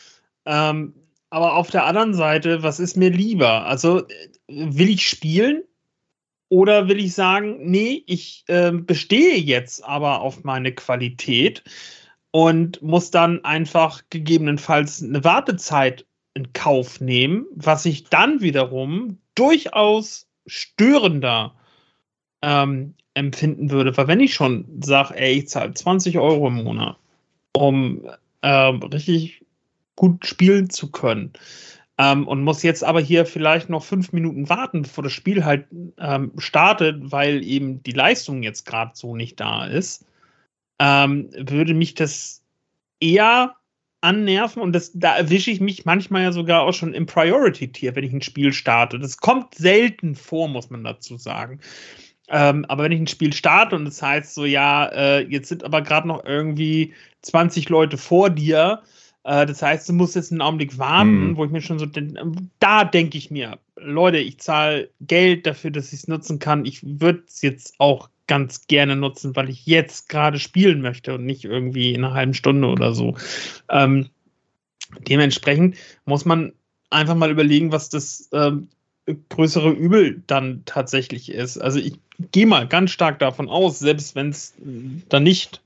Ähm, aber auf der anderen Seite, was ist mir lieber? Also will ich spielen oder will ich sagen, nee, ich äh, bestehe jetzt aber auf meine Qualität und muss dann einfach gegebenenfalls eine Wartezeit in Kauf nehmen, was ich dann wiederum durchaus störender ähm, empfinden würde. Weil wenn ich schon sage, ey, ich zahle 20 Euro im Monat, um äh, richtig gut spielen zu können, ähm, und muss jetzt aber hier vielleicht noch fünf Minuten warten, bevor das Spiel halt ähm, startet, weil eben die Leistung jetzt gerade so nicht da ist, ähm, würde mich das eher annerven und das, da erwische ich mich manchmal ja sogar auch schon im Priority-Tier, wenn ich ein Spiel starte. Das kommt selten vor, muss man dazu sagen. Ähm, aber wenn ich ein Spiel starte und es das heißt so, ja, äh, jetzt sind aber gerade noch irgendwie 20 Leute vor dir, äh, das heißt, du musst jetzt einen Augenblick warten, hm. wo ich mir schon so, da denke ich mir, Leute, ich zahle Geld dafür, dass ich es nutzen kann. Ich würde es jetzt auch ganz gerne nutzen, weil ich jetzt gerade spielen möchte und nicht irgendwie in einer halben Stunde oder so. Ähm, dementsprechend muss man einfach mal überlegen, was das ähm, größere Übel dann tatsächlich ist. Also ich gehe mal ganz stark davon aus, selbst wenn es dann nicht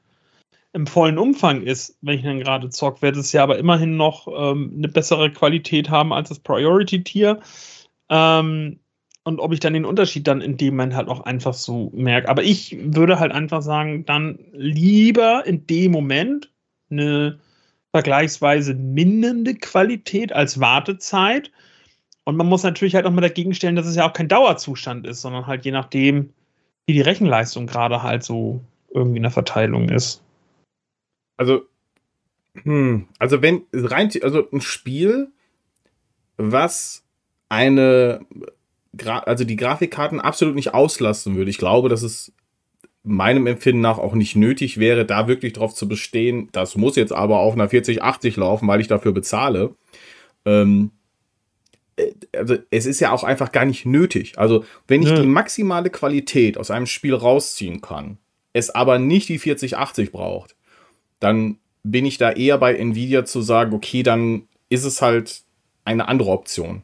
im vollen Umfang ist, wenn ich dann gerade zock, wird es ja aber immerhin noch ähm, eine bessere Qualität haben als das Priority-Tier. Ähm, und ob ich dann den Unterschied dann in dem Moment halt auch einfach so merke. Aber ich würde halt einfach sagen, dann lieber in dem Moment eine vergleichsweise mindernde Qualität als Wartezeit und man muss natürlich halt auch mal dagegen stellen, dass es ja auch kein Dauerzustand ist, sondern halt je nachdem, wie die Rechenleistung gerade halt so irgendwie in der Verteilung ist. Also, hm, also wenn rein, also ein Spiel, was eine also die Grafikkarten absolut nicht auslassen würde. Ich glaube, dass es meinem Empfinden nach auch nicht nötig wäre, da wirklich drauf zu bestehen. Das muss jetzt aber auf einer 4080 laufen, weil ich dafür bezahle. Ähm, äh, also es ist ja auch einfach gar nicht nötig. Also wenn ich ja. die maximale Qualität aus einem Spiel rausziehen kann, es aber nicht die 4080 braucht, dann bin ich da eher bei Nvidia zu sagen, okay, dann ist es halt eine andere Option.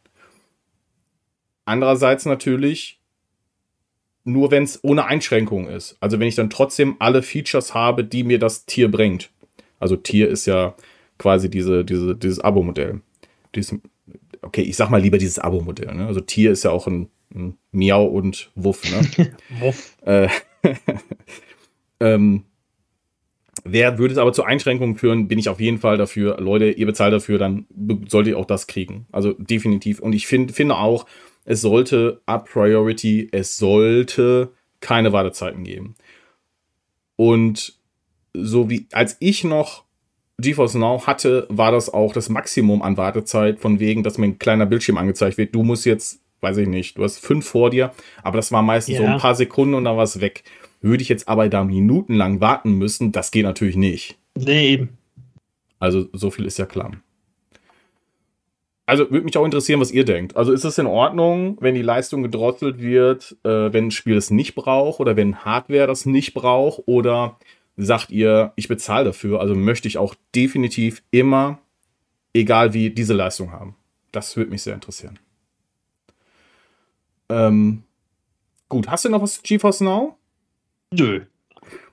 Andererseits natürlich nur, wenn es ohne Einschränkung ist. Also wenn ich dann trotzdem alle Features habe, die mir das Tier bringt. Also Tier ist ja quasi diese, diese, dieses Abo-Modell. Okay, ich sag mal lieber dieses Abo-Modell. Ne? Also Tier ist ja auch ein, ein Miau und Wuff. Ne? Wuff. Äh, ähm, Wer würde es aber zu Einschränkungen führen, bin ich auf jeden Fall dafür. Leute, ihr bezahlt dafür, dann solltet ihr auch das kriegen. Also definitiv. Und ich find, finde auch, es sollte a priority, es sollte keine Wartezeiten geben. Und so wie als ich noch GeForce Now hatte, war das auch das Maximum an Wartezeit, von wegen, dass mir ein kleiner Bildschirm angezeigt wird. Du musst jetzt, weiß ich nicht, du hast fünf vor dir, aber das war meistens ja. so ein paar Sekunden und dann war es weg. Würde ich jetzt aber da minutenlang warten müssen, das geht natürlich nicht. Nee, eben. Also so viel ist ja klar. Also würde mich auch interessieren, was ihr denkt. Also ist es in Ordnung, wenn die Leistung gedrosselt wird, äh, wenn ein Spiel es nicht braucht oder wenn Hardware das nicht braucht? Oder sagt ihr, ich bezahle dafür, also möchte ich auch definitiv immer, egal wie, diese Leistung haben? Das würde mich sehr interessieren. Ähm, gut, hast du noch was zu GeForce Now? Nö.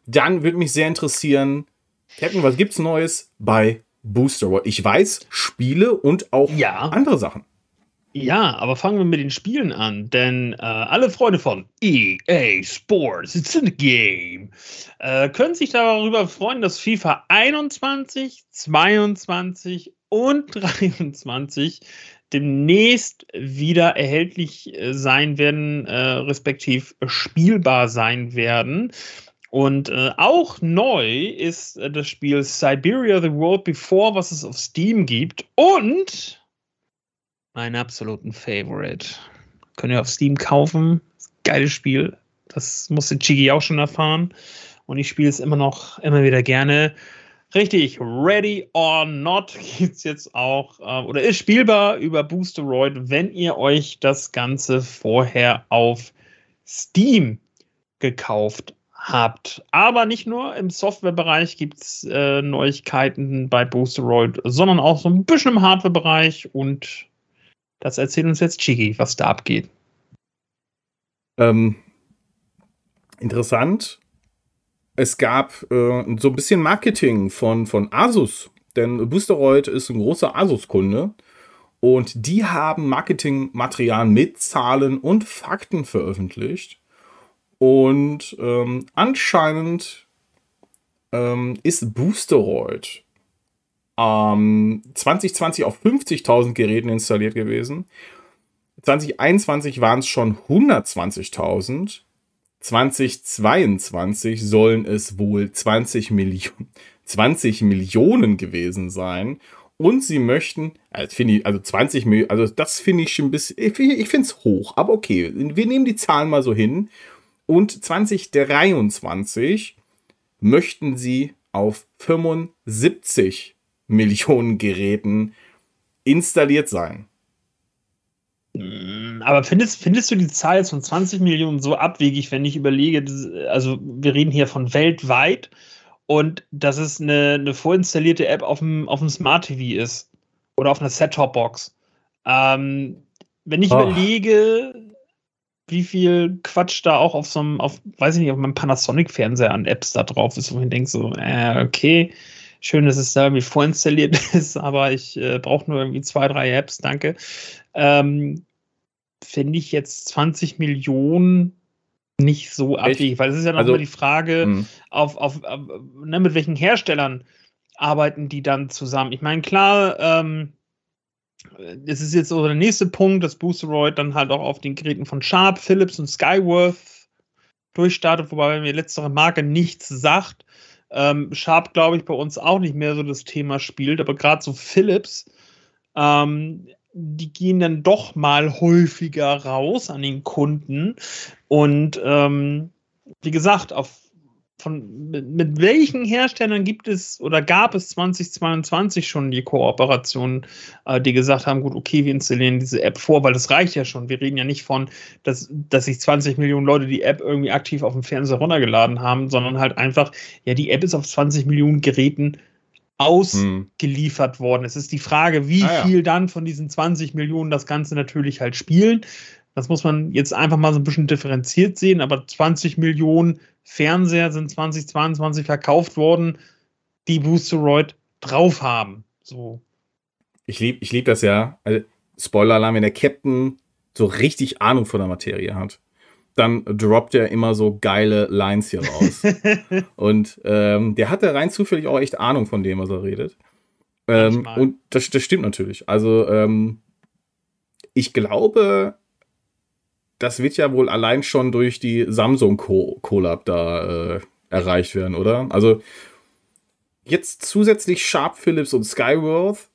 Dann würde mich sehr interessieren, Captain, was gibt's Neues bei Booster World? Ich weiß, Spiele und auch ja. andere Sachen. Ja, aber fangen wir mit den Spielen an, denn äh, alle Freunde von EA Sports, it's in the game, äh, können sich darüber freuen, dass FIFA 21, 22 und 23 demnächst wieder erhältlich äh, sein werden, äh, respektiv spielbar sein werden. Und äh, auch neu ist äh, das Spiel Siberia The World Before, was es auf Steam gibt. Und mein absoluten Favorite. Könnt ihr auf Steam kaufen. Geiles Spiel. Das musste Chigi auch schon erfahren. Und ich spiele es immer noch, immer wieder gerne. Richtig, Ready or Not gibt es jetzt auch äh, oder ist spielbar über Boosteroid, wenn ihr euch das Ganze vorher auf Steam gekauft habt. Aber nicht nur im Softwarebereich gibt es äh, Neuigkeiten bei Boosteroid, sondern auch so ein bisschen im Hardwarebereich und das erzählt uns jetzt Chigi, was da abgeht. Ähm, interessant es gab äh, so ein bisschen Marketing von, von Asus, denn Boosteroid ist ein großer Asus-Kunde und die haben Marketingmaterial mit Zahlen und Fakten veröffentlicht. Und ähm, anscheinend ähm, ist Boosteroid ähm, 2020 auf 50.000 Geräten installiert gewesen. 2021 waren es schon 120.000 2022 sollen es wohl 20 Millionen, 20 Millionen gewesen sein. Und sie möchten, also, ich, also 20 Millionen, also das finde ich schon ein bisschen, ich, ich finde es hoch, aber okay, wir nehmen die Zahlen mal so hin. Und 2023 möchten sie auf 75 Millionen Geräten installiert sein. Mm, aber findest, findest du die Zahl jetzt von 20 Millionen so abwegig, wenn ich überlege, also wir reden hier von weltweit und dass es eine, eine vorinstallierte App auf dem, auf dem Smart TV ist oder auf einer Set-Top-Box. Ähm, wenn ich oh. überlege, wie viel Quatsch da auch auf so einem, auf, weiß ich nicht, auf meinem Panasonic-Fernseher an Apps da drauf ist, wo ich denke so, äh, okay, schön, dass es da irgendwie vorinstalliert ist, aber ich äh, brauche nur irgendwie zwei, drei Apps, danke. Ähm, finde ich jetzt 20 Millionen nicht so abwegig, weil es ist ja nochmal also, die Frage, mhm. auf, auf, auf ne, mit welchen Herstellern arbeiten die dann zusammen? Ich meine, klar, ähm, es ist jetzt so der nächste Punkt, dass Boosteroid dann halt auch auf den Geräten von Sharp, Philips und Skyworth durchstartet, wobei mir letztere Marke nichts sagt. Ähm, Sharp, glaube ich, bei uns auch nicht mehr so das Thema spielt, aber gerade so Philips ähm, die gehen dann doch mal häufiger raus an den Kunden. Und ähm, wie gesagt, auf von mit, mit, welchen Herstellern gibt es oder gab es 2022 schon die Kooperation, äh, die gesagt haben, gut, okay, wir installieren diese App vor, weil das reicht ja schon. Wir reden ja nicht von, dass, dass sich 20 Millionen Leute die App irgendwie aktiv auf dem Fernseher runtergeladen haben, sondern halt einfach, ja, die App ist auf 20 Millionen Geräten ausgeliefert hm. worden. Es ist die Frage, wie ah, ja. viel dann von diesen 20 Millionen das Ganze natürlich halt spielen. Das muss man jetzt einfach mal so ein bisschen differenziert sehen, aber 20 Millionen Fernseher sind 2022 verkauft worden, die Boosteroid drauf haben. So. Ich liebe ich lieb das ja. Also, Spoiler-Alarm, wenn der Captain so richtig Ahnung von der Materie hat, dann droppt er immer so geile Lines hier raus. und ähm, der hatte rein zufällig auch echt Ahnung von dem, was er redet. Ähm, und das, das stimmt natürlich. Also, ähm, ich glaube, das wird ja wohl allein schon durch die Samsung Collab da äh, erreicht werden, oder? Also jetzt zusätzlich Sharp Philips und Skyworth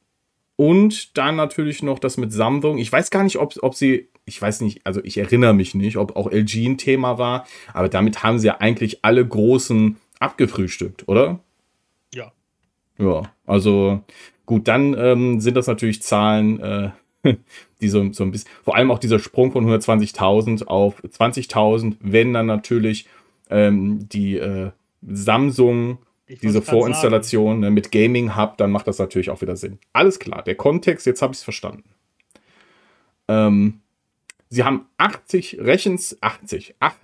und dann natürlich noch das mit Samsung. Ich weiß gar nicht, ob, ob sie, ich weiß nicht, also ich erinnere mich nicht, ob auch LG ein Thema war, aber damit haben sie ja eigentlich alle großen abgefrühstückt, oder? Ja. Ja, also gut, dann ähm, sind das natürlich Zahlen, äh, die so, so ein bisschen, vor allem auch dieser Sprung von 120.000 auf 20.000, wenn dann natürlich ähm, die äh, Samsung diese Vorinstallation ne, mit Gaming Hub, dann macht das natürlich auch wieder Sinn. Alles klar, der Kontext, jetzt habe ich es verstanden. Ähm, sie haben 80 Rechens, 80, 8,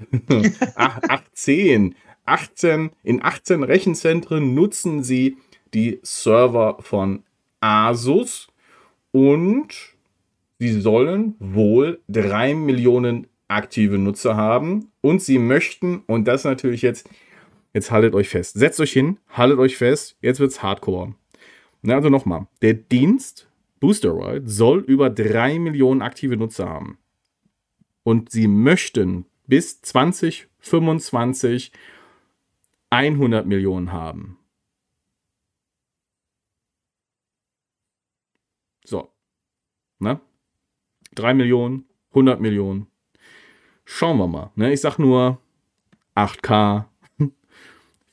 18, 18, in 18 Rechenzentren nutzen sie die Server von Asus und sie sollen wohl drei Millionen aktive Nutzer haben und sie möchten, und das natürlich jetzt, jetzt haltet euch fest, setzt euch hin, haltet euch fest, jetzt wird's hardcore. Na, also nochmal, der Dienst Boosteroid soll über drei Millionen aktive Nutzer haben. Und sie möchten bis 2025 100 Millionen haben. So. Na? 3 Millionen, 100 Millionen. Schauen wir mal. Ne? Ich sag nur 8K,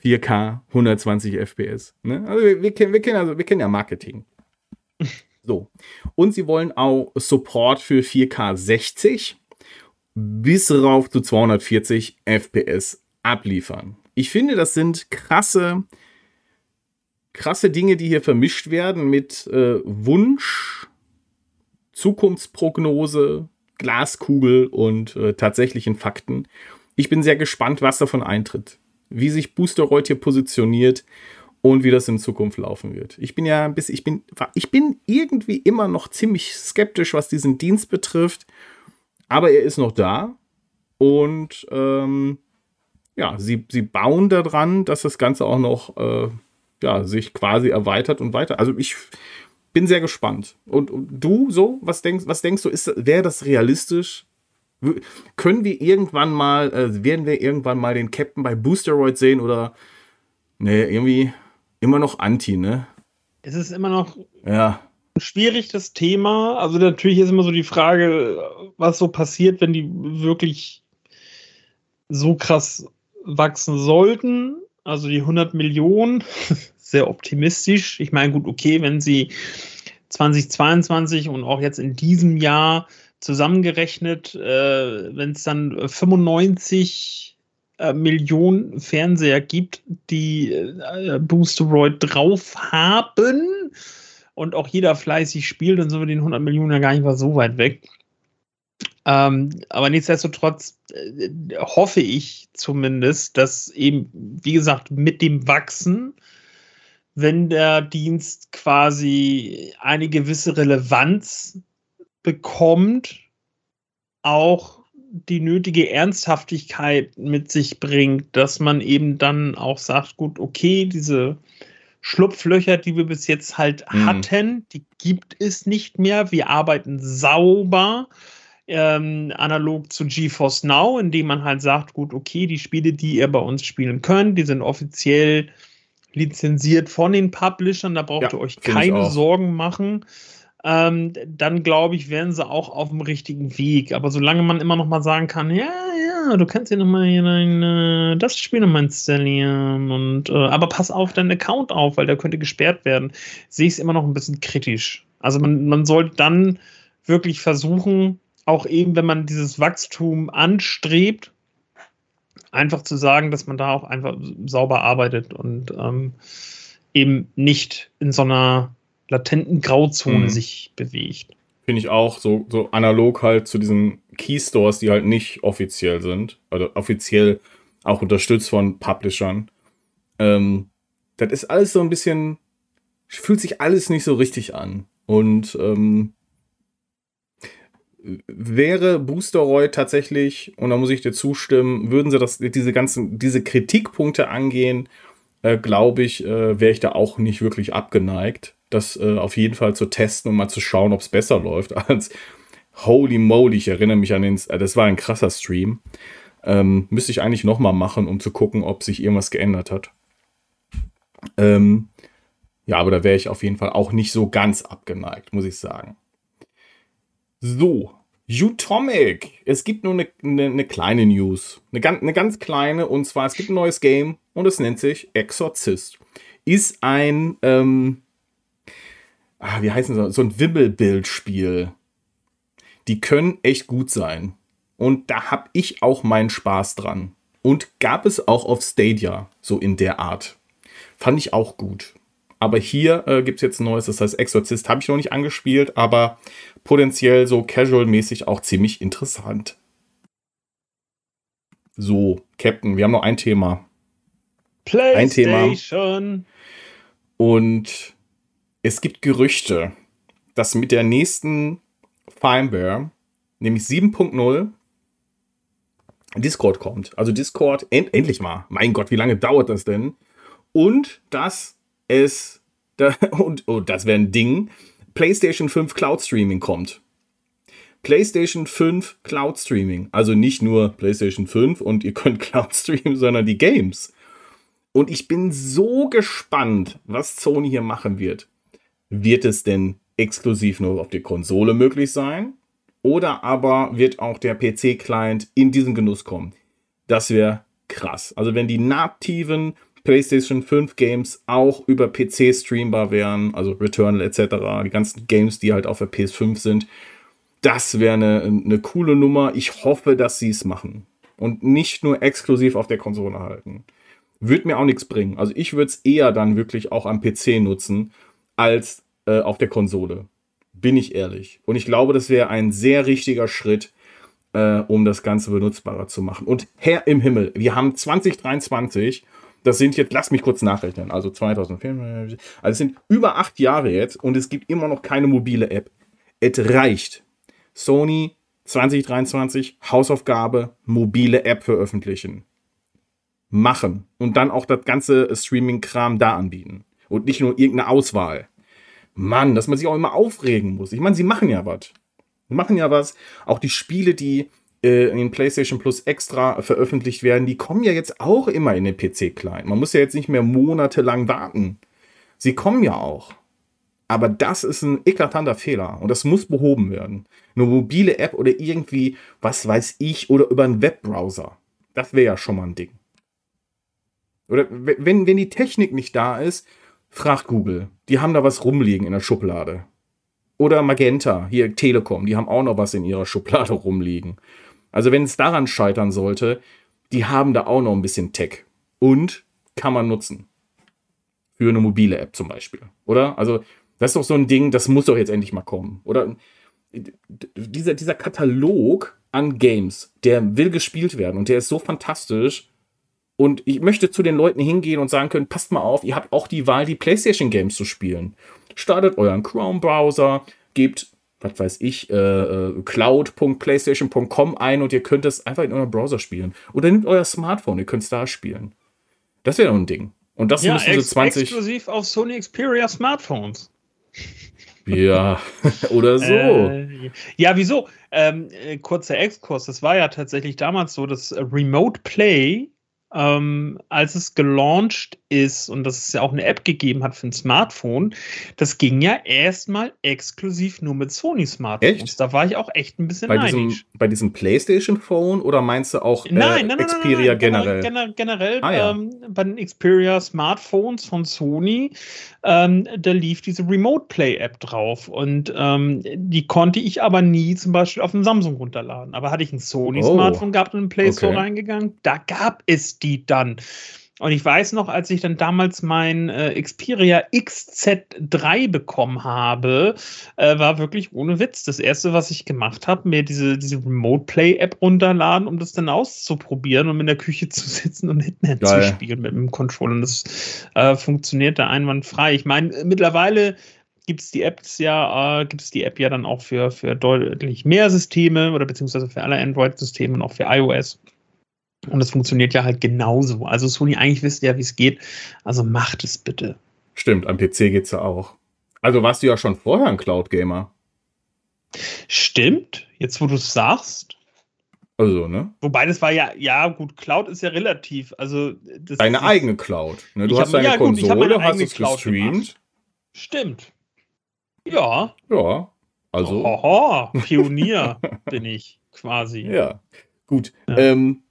4K, 120 FPS. Ne? Also wir, wir, kennen, wir, kennen, also wir kennen ja Marketing. So. Und sie wollen auch Support für 4K 60 bis rauf zu 240 FPS abliefern. Ich finde, das sind krasse, krasse Dinge, die hier vermischt werden mit äh, Wunsch, Zukunftsprognose, Glaskugel und äh, tatsächlichen Fakten. Ich bin sehr gespannt, was davon eintritt, wie sich Boosteroid hier positioniert und wie das in Zukunft laufen wird. Ich bin ja bis ich bin ich bin irgendwie immer noch ziemlich skeptisch, was diesen Dienst betrifft, aber er ist noch da und ähm, ja, sie, sie bauen daran, dass das Ganze auch noch äh, ja, sich quasi erweitert und weiter. Also ich bin sehr gespannt. Und, und du so, was denkst, was denkst du, wäre das realistisch? Können wir irgendwann mal, äh, werden wir irgendwann mal den Captain bei Boosteroid sehen oder ne, irgendwie immer noch Anti, ne? Es ist immer noch ja. schwierig, das Thema. Also natürlich ist immer so die Frage, was so passiert, wenn die wirklich so krass wachsen sollten. Also die 100 Millionen sehr optimistisch. Ich meine, gut, okay, wenn sie 2022 und auch jetzt in diesem Jahr zusammengerechnet, äh, wenn es dann 95 äh, Millionen Fernseher gibt, die äh, Boosteroid drauf haben und auch jeder fleißig spielt, dann sind wir den 100 Millionen ja gar nicht mal so weit weg. Ähm, aber nichtsdestotrotz äh, hoffe ich zumindest, dass eben, wie gesagt, mit dem Wachsen wenn der Dienst quasi eine gewisse Relevanz bekommt, auch die nötige Ernsthaftigkeit mit sich bringt, dass man eben dann auch sagt, gut, okay, diese Schlupflöcher, die wir bis jetzt halt mhm. hatten, die gibt es nicht mehr. Wir arbeiten sauber, ähm, analog zu GeForce Now, indem man halt sagt, gut, okay, die Spiele, die ihr bei uns spielen könnt, die sind offiziell lizenziert von den Publishern, da braucht ja, ihr euch keine Sorgen machen. ähm, dann glaube ich, wären sie auch auf dem richtigen Weg. Aber solange man immer noch mal sagen kann, ja, ja, du kannst hier noch mal hier dein, äh, das Spiel noch mal installieren und äh, aber pass auf deinen Account auf, weil der könnte gesperrt werden, sehe ich es immer noch ein bisschen kritisch. Also man, man sollte dann wirklich versuchen, auch eben, wenn man dieses Wachstum anstrebt, einfach zu sagen, dass man da auch einfach sauber arbeitet und ähm, eben nicht in so einer latenten Grauzone mhm. sich bewegt. Finde ich auch, so, so analog halt zu diesen Keystores, die halt nicht offiziell sind, oder offiziell auch unterstützt von Publishern. Ähm, das ist alles so ein bisschen, fühlt sich alles nicht so richtig an. Und ähm, wäre Boosteroid tatsächlich, und da muss ich dir zustimmen, würden sie das, diese ganzen, diese Kritikpunkte angehen, äh, glaube ich, äh, wäre ich da auch nicht wirklich abgeneigt, das äh, auf jeden Fall zu testen und mal zu schauen, ob es besser läuft als Holy moly, ich erinnere mich an den, äh, das war ein krasser Stream. Ähm, müsste ich eigentlich nochmal machen, um zu gucken, ob sich irgendwas geändert hat. Ähm, ja, aber da wäre ich auf jeden Fall auch nicht so ganz abgeneigt, muss ich sagen. So, Utomic. Es gibt nur eine, eine, eine kleine News. Eine ganz, eine ganz kleine. Und zwar, es gibt ein neues Game und es nennt sich Exorcist. Ist ein, ähm, ah, wie heißen sie, so ein Wimmelbildspiel. Die können echt gut sein. Und da habe ich auch meinen Spaß dran. Und gab es auch auf Stadia, so in der Art. Fand ich auch gut. Aber hier äh, gibt es jetzt ein neues, das heißt Exorcist, habe ich noch nicht angespielt, aber potenziell so casual-mäßig auch ziemlich interessant. So, Captain, wir haben noch ein Thema. Ein Thema. Und es gibt Gerüchte, dass mit der nächsten Firmware, nämlich 7.0, Discord kommt. Also Discord, end endlich mal. Mein Gott, wie lange dauert das denn? Und dass es, da, und oh, das wäre ein Ding, PlayStation 5 Cloud Streaming kommt. PlayStation 5 Cloud Streaming. Also nicht nur PlayStation 5 und ihr könnt Cloud streamen, sondern die Games. Und ich bin so gespannt, was Sony hier machen wird. Wird es denn exklusiv nur auf der Konsole möglich sein? Oder aber wird auch der PC-Client in diesen Genuss kommen? Das wäre krass. Also wenn die nativen PlayStation 5 Games auch über PC streambar wären, also Returnal etc., die ganzen Games, die halt auf der PS5 sind. Das wäre eine, eine coole Nummer. Ich hoffe, dass sie es machen. Und nicht nur exklusiv auf der Konsole halten. Würde mir auch nichts bringen. Also ich würde es eher dann wirklich auch am PC nutzen, als äh, auf der Konsole. Bin ich ehrlich. Und ich glaube, das wäre ein sehr richtiger Schritt, äh, um das Ganze benutzbarer zu machen. Und Herr im Himmel, wir haben 2023 das sind jetzt, lass mich kurz nachrechnen, also 2004, also es sind über acht Jahre jetzt und es gibt immer noch keine mobile App. Es reicht. Sony 2023, Hausaufgabe, mobile App veröffentlichen. Machen. Und dann auch das ganze Streaming-Kram da anbieten. Und nicht nur irgendeine Auswahl. Mann, dass man sich auch immer aufregen muss. Ich meine, sie machen ja was. Sie machen ja was. Auch die Spiele, die in PlayStation Plus extra veröffentlicht werden, die kommen ja jetzt auch immer in den PC-Client. Man muss ja jetzt nicht mehr monatelang warten. Sie kommen ja auch. Aber das ist ein eklatanter Fehler und das muss behoben werden. Eine mobile App oder irgendwie, was weiß ich, oder über einen Webbrowser. Das wäre ja schon mal ein Ding. Oder wenn, wenn die Technik nicht da ist, fragt Google. Die haben da was rumliegen in der Schublade. Oder Magenta, hier Telekom, die haben auch noch was in ihrer Schublade rumliegen. Also wenn es daran scheitern sollte, die haben da auch noch ein bisschen Tech. Und kann man nutzen. Für eine mobile App zum Beispiel. Oder? Also, das ist doch so ein Ding, das muss doch jetzt endlich mal kommen. Oder dieser, dieser Katalog an Games, der will gespielt werden und der ist so fantastisch. Und ich möchte zu den Leuten hingehen und sagen können, passt mal auf, ihr habt auch die Wahl, die PlayStation Games zu spielen. Startet euren Chrome-Browser, gebt was weiß ich, äh, äh, cloud.playstation.com ein und ihr könnt es einfach in eurem Browser spielen. Oder nehmt euer Smartphone, ihr könnt es da spielen. Das wäre doch ein Ding. Und das ja, müssen sie 20. Exklusiv auf Sony Xperia Smartphones. Ja, oder so. Äh, ja, wieso? Ähm, äh, kurzer Exkurs. Das war ja tatsächlich damals so, dass Remote Play ähm, als es gelauncht ist und dass es ja auch eine App gegeben hat für ein Smartphone, das ging ja erstmal exklusiv nur mit Sony-Smartphones. Echt? Da war ich auch echt ein bisschen Bei neidisch. diesem, bei diesem PlayStation Phone oder meinst du auch äh, Nein, nein, nein, Xperia generell? Generell, generell Ah, ja. ähm, bei den Xperia Smartphones von Sony, ähm, da lief diese Remote Play App drauf und ähm, die konnte ich aber nie zum Beispiel auf dem Samsung runterladen. Aber hatte ich ein Sony Oh. Smartphone gehabt und im Play Store Okay. reingegangen, da gab es die dann. Und ich weiß noch, als ich dann damals mein äh, Xperia XZ3 bekommen habe, äh, war wirklich ohne Witz. Das erste, was ich gemacht habe, mir diese, diese Remote Play App runterladen, um das dann auszuprobieren, um in der Küche zu sitzen und Hitman Geil. zu spielen mit dem Controller. Und das äh, funktionierte einwandfrei. Ich meine, mittlerweile gibt es die Apps ja, äh, gibt es die App ja dann auch für, für deutlich mehr Systeme oder beziehungsweise für alle Android-Systeme und auch für iOS. Und das funktioniert ja halt genauso. Also Sony, eigentlich wisst ihr ja, wie es geht. Also macht es bitte. Stimmt, am PC geht's ja auch. Also warst du ja schon vorher ein Cloud-Gamer. Stimmt, jetzt wo du es sagst. Also, ne? Wobei das war ja, ja gut, Cloud ist ja relativ. Also das Deine ist, eigene Cloud. Ne? Du hast hab- deine ja, gut, Konsole, hast eigene es Cloud gestreamt. gemacht. Stimmt. Ja. Ja, also. Oho, Pionier bin ich quasi. Ja, gut. Ja. Ähm,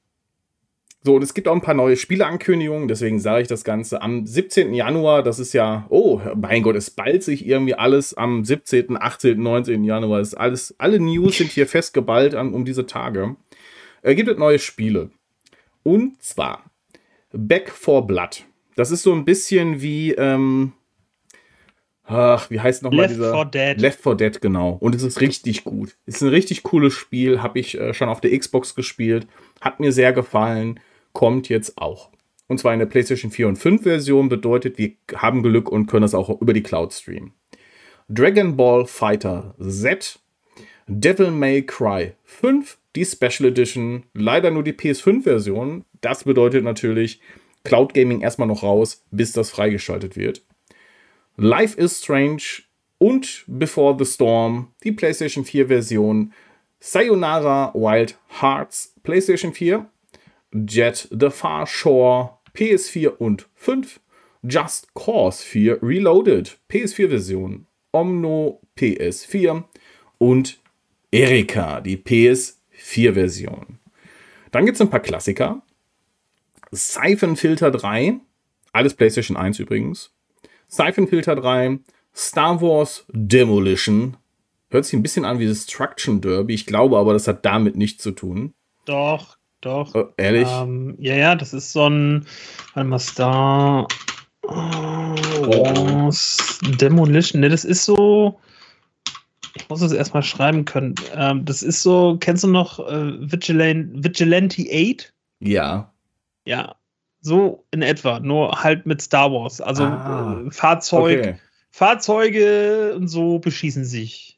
so, und es gibt auch ein paar neue Spieleankündigungen, deswegen sage ich das Ganze. Am 17. Januar, das ist ja, oh, mein Gott, es ballt sich irgendwie alles am 17., 18., 19. Januar. Ist alles, alle News sind hier festgeballt an, um diese Tage. Äh, gibt es neue Spiele. Und zwar Back for Blood. Das ist so ein bisschen wie, ähm, ach, wie heißt nochmal Left dieser? 4 Dead. Left 4 Dead, genau. Und es ist richtig gut. Ist ein richtig cooles Spiel. Habe ich äh, schon auf der Xbox gespielt. Hat mir sehr gefallen. Kommt jetzt auch. Und zwar in der PlayStation 4 und 5 Version. Bedeutet, wir haben Glück und können das auch über die Cloud streamen. Dragon Ball Fighter Z. Devil May Cry 5. Die Special Edition. Leider nur die PS5-Version. Das bedeutet natürlich Cloud Gaming erstmal noch raus, bis das freigeschaltet wird. Life is Strange und Before the Storm, die PlayStation 4 Version, Sayonara Wild Hearts, PlayStation 4, Jet the Far Shore, PS4 und 5, Just Cause 4 Reloaded, PS4 Version, Omno PS4 und Erika, die PS4 Version. Dann gibt es ein paar Klassiker. Siphon Filter 3, alles PlayStation 1 übrigens. Siphon Filter 3, Star Wars Demolition. Hört sich ein bisschen an wie Destruction Derby. Ich glaube aber, das hat damit nichts zu tun. Doch, doch. Äh, ehrlich? Ähm, ja, ja, das ist so ein, warte mal, Star Wars Demolition. Ne, das ist so. Ich muss es erstmal schreiben können. Ähm, das ist so, kennst du noch äh, Vigilant, Vigilante 8? ja. Ja, so in etwa, nur halt mit Star Wars. Also Ah, äh, Fahrzeug, Okay. Fahrzeuge und so beschießen sich.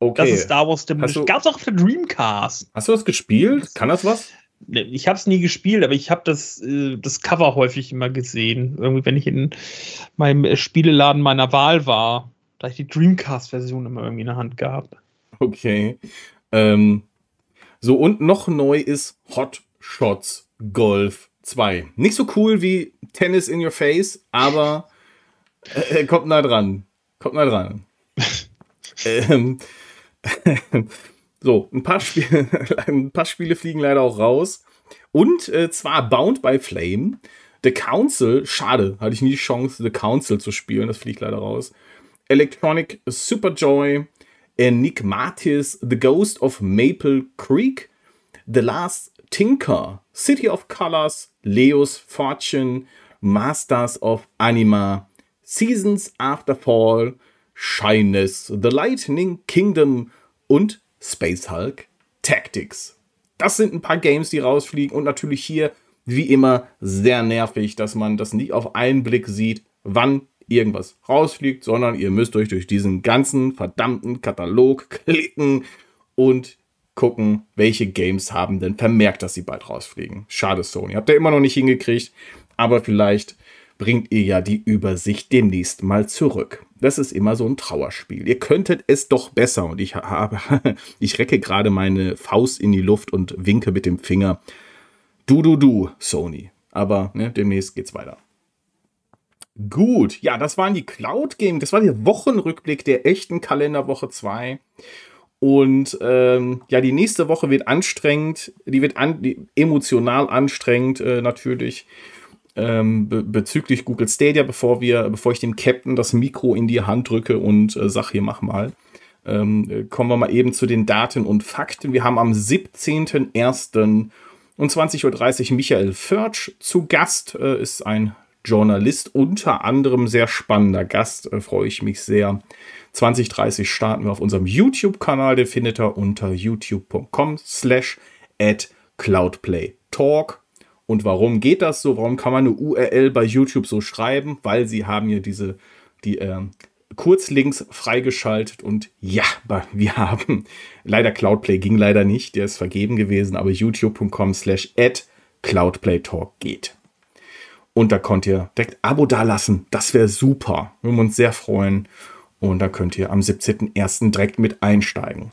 okay. Das ist Star Wars Demolition. Gab's auch auf der Dreamcast. Hast du das gespielt? Kann das was? Ich habe es nie gespielt, aber ich habe das, äh, das Cover häufig immer gesehen. Irgendwie, wenn ich in meinem äh, Spieleladen meiner Wahl war, da ich die Dreamcast-Version immer irgendwie in der Hand gehabt. Okay. Ähm, so, und noch neu ist Hot Shots Golf 2. Nicht so cool wie Tennis in Your Face, aber äh, kommt nah dran. Kommt nah dran. ähm, so, ein paar, Spiele, ein paar Spiele fliegen leider auch raus. Und äh, zwar Bound by Flame. The Council, schade, hatte ich nie die Chance, The Council zu spielen, das fliegt leider raus. Electronic Superjoy, Enigmatis, The Ghost of Maple Creek, The Last Tinker, City of Colors, Leo's Fortune, Masters of Anima, Seasons After Fall, Shyness, The Lightning Kingdom und Space Hulk Tactics. Das sind ein paar Games, die rausfliegen und natürlich hier, wie immer, sehr nervig, dass man das nicht auf einen Blick sieht, wann irgendwas rausfliegt, sondern ihr müsst euch durch diesen ganzen verdammten Katalog klicken und gucken, welche Games haben denn vermerkt, dass sie bald rausfliegen. Schade, Sony. Habt ihr immer noch nicht hingekriegt, aber vielleicht bringt ihr ja die Übersicht demnächst mal zurück. Das ist immer so ein Trauerspiel. Ihr könntet es doch besser und ich habe, ich recke gerade meine Faust in die Luft und winke mit dem Finger. Du, du, du, Sony. Aber ne, demnächst geht's weiter. Gut, ja, das waren die Cloud Games. Das war der Wochenrückblick der echten Kalenderwoche 2. Und ähm, ja, die nächste Woche wird anstrengend, die wird an, die, emotional anstrengend äh, natürlich ähm, be bezüglich Google Stadia, bevor wir, bevor ich dem Captain das Mikro in die Hand drücke und äh, sag hier mach mal. Ähm, äh, kommen wir mal eben zu den Daten und Fakten. Wir haben am 17.01. um 20.30 Uhr Michael Förtsch zu Gast, äh, ist ein Journalist, unter anderem sehr spannender Gast, äh, freue ich mich sehr. 2030 starten wir auf unserem YouTube-Kanal, den findet ihr unter youtube.com slash at cloudplaytalk. Und warum geht das so? Warum kann man eine URL bei YouTube so schreiben? Weil sie haben hier diese, die äh, Kurzlinks freigeschaltet und ja, wir haben leider Cloudplay ging leider nicht, der ist vergeben gewesen, aber youtube.com slash at cloudplaytalk geht. Und da könnt ihr direkt Abo dalassen. Das wäre super. Wir würden uns sehr freuen. Und da könnt ihr am 17.01. direkt mit einsteigen.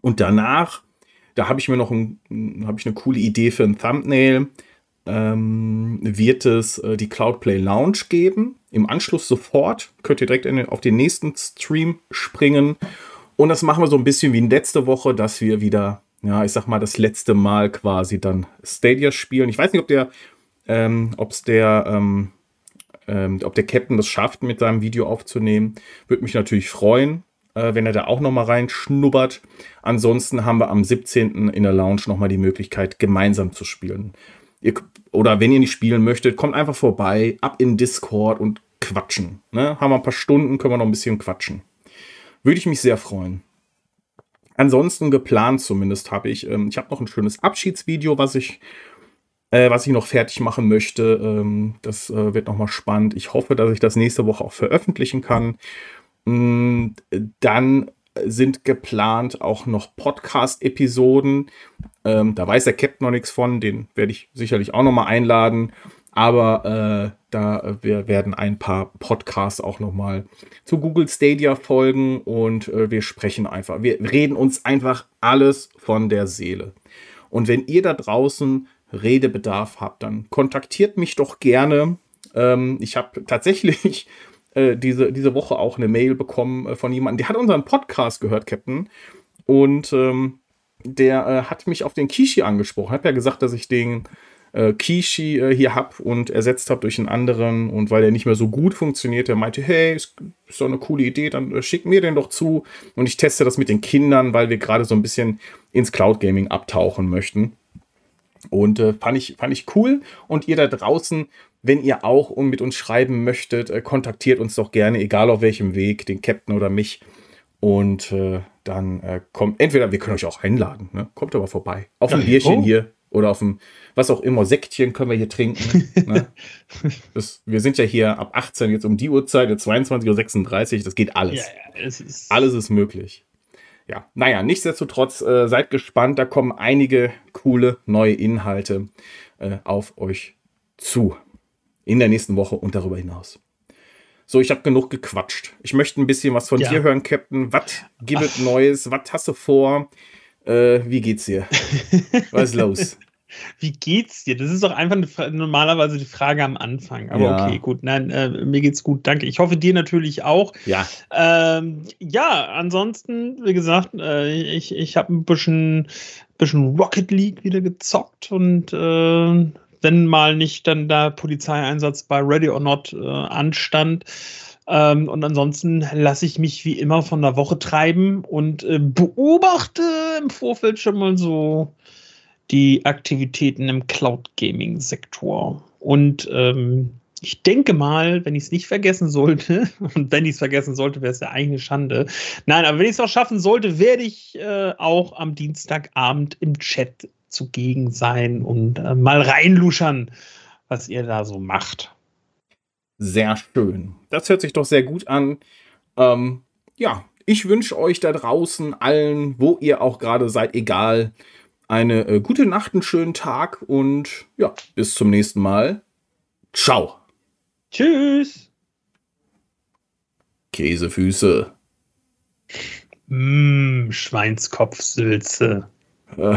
Und danach, da habe ich mir noch ein, hab ich eine coole Idee für ein Thumbnail. Ähm, wird es äh, die Cloudplay Lounge geben. Im Anschluss sofort könnt ihr direkt in, auf den nächsten Stream springen. Und das machen wir so ein bisschen wie in letzte Woche, dass wir wieder, ja, ich sag mal, das letzte Mal quasi dann Stadia spielen. Ich weiß nicht, ob der, ähm, ob es der, ähm, ähm, ob der Captain das schafft, mit seinem Video aufzunehmen. Würde mich natürlich freuen, äh, wenn er da auch nochmal reinschnuppert. Ansonsten haben wir am 17. in der Lounge nochmal die Möglichkeit, gemeinsam zu spielen. Ihr, oder wenn ihr nicht spielen möchtet, kommt einfach vorbei, ab in Discord und quatschen. Ne? Haben wir ein paar Stunden, können wir noch ein bisschen quatschen. Würde ich mich sehr freuen. Ansonsten geplant zumindest habe ich, ähm, ich habe noch ein schönes Abschiedsvideo, was ich äh, was ich noch fertig machen möchte. Ähm, das äh, wird nochmal spannend. Ich hoffe, dass ich das nächste Woche auch veröffentlichen kann. Mm, dann sind geplant auch noch Podcast-Episoden. Ähm, da weiß der Captain noch nichts von, den werde ich sicherlich auch nochmal einladen. Aber äh, da wir werden ein paar Podcasts auch nochmal zu Google Stadia folgen und äh, wir sprechen einfach. Wir reden uns einfach alles von der Seele. Und wenn ihr da draußen Redebedarf habt, dann kontaktiert mich doch gerne. Ähm, ich habe tatsächlich äh, diese, diese Woche auch eine Mail bekommen äh, von jemandem, der hat unseren Podcast gehört, Captain. Und ähm, der äh, hat mich auf den Kishi angesprochen. Hat ja gesagt, dass ich den äh, Kishi äh, hier habe und ersetzt habe durch einen anderen. Und weil der nicht mehr so gut funktioniert, der meinte, hey, ist, ist doch eine coole Idee, dann schick mir den doch zu. Und ich teste das mit den Kindern, weil wir gerade so ein bisschen ins Cloud Gaming abtauchen möchten. Und äh, fand, ich, fand ich cool. Und ihr da draußen, wenn ihr auch mit uns schreiben möchtet, äh, kontaktiert uns doch gerne, egal auf welchem Weg, den Captain oder mich. Und äh, dann äh, kommt, entweder wir können euch auch einladen, ne? kommt aber vorbei. Auf ein Bierchen oh. hier oder auf ein, was auch immer, Sektchen können wir hier trinken. ne? das, wir sind ja hier ab 18 jetzt um die Uhrzeit, 22.36 Uhr, das geht alles. Ja, ja, ist alles ist möglich ja, naja, nichtsdestotrotz äh, seid gespannt, da kommen einige coole neue Inhalte äh, auf euch zu. In der nächsten Woche und darüber hinaus. So, ich habe genug gequatscht. Ich möchte ein bisschen was von ja. dir hören, Captain. Was gibt es Neues? Was hast du vor? Äh, wie geht's dir? Was ist los? Wie geht's dir? Das ist doch einfach normalerweise die Frage am Anfang. Aber ja. okay, gut. Nein, äh, mir geht's gut. Danke. Ich hoffe, dir natürlich auch. Ja. Ähm, ja, ansonsten, wie gesagt, äh, ich, ich habe ein bisschen, bisschen Rocket League wieder gezockt und äh, wenn mal nicht dann der Polizeieinsatz bei Ready or Not äh, anstand, ähm, und ansonsten lasse ich mich wie immer von der Woche treiben und äh, beobachte im Vorfeld schon mal so die Aktivitäten im Cloud Gaming Sektor. Und ähm, ich denke mal, wenn ich es nicht vergessen sollte, und wenn ich es vergessen sollte, wäre es ja eigentlich eine Schande. Nein, aber wenn ich es auch schaffen sollte, werde ich äh, auch am Dienstagabend im Chat zugegen sein und äh, mal reinluschern, was ihr da so macht. Sehr schön. Das hört sich doch sehr gut an. Ähm, ja, ich wünsche euch da draußen allen, wo ihr auch gerade seid, egal eine äh, gute Nacht, einen schönen Tag und ja, bis zum nächsten Mal. Ciao. Tschüss. Käsefüße. Mmm, Schweinskopfsülze. Äh.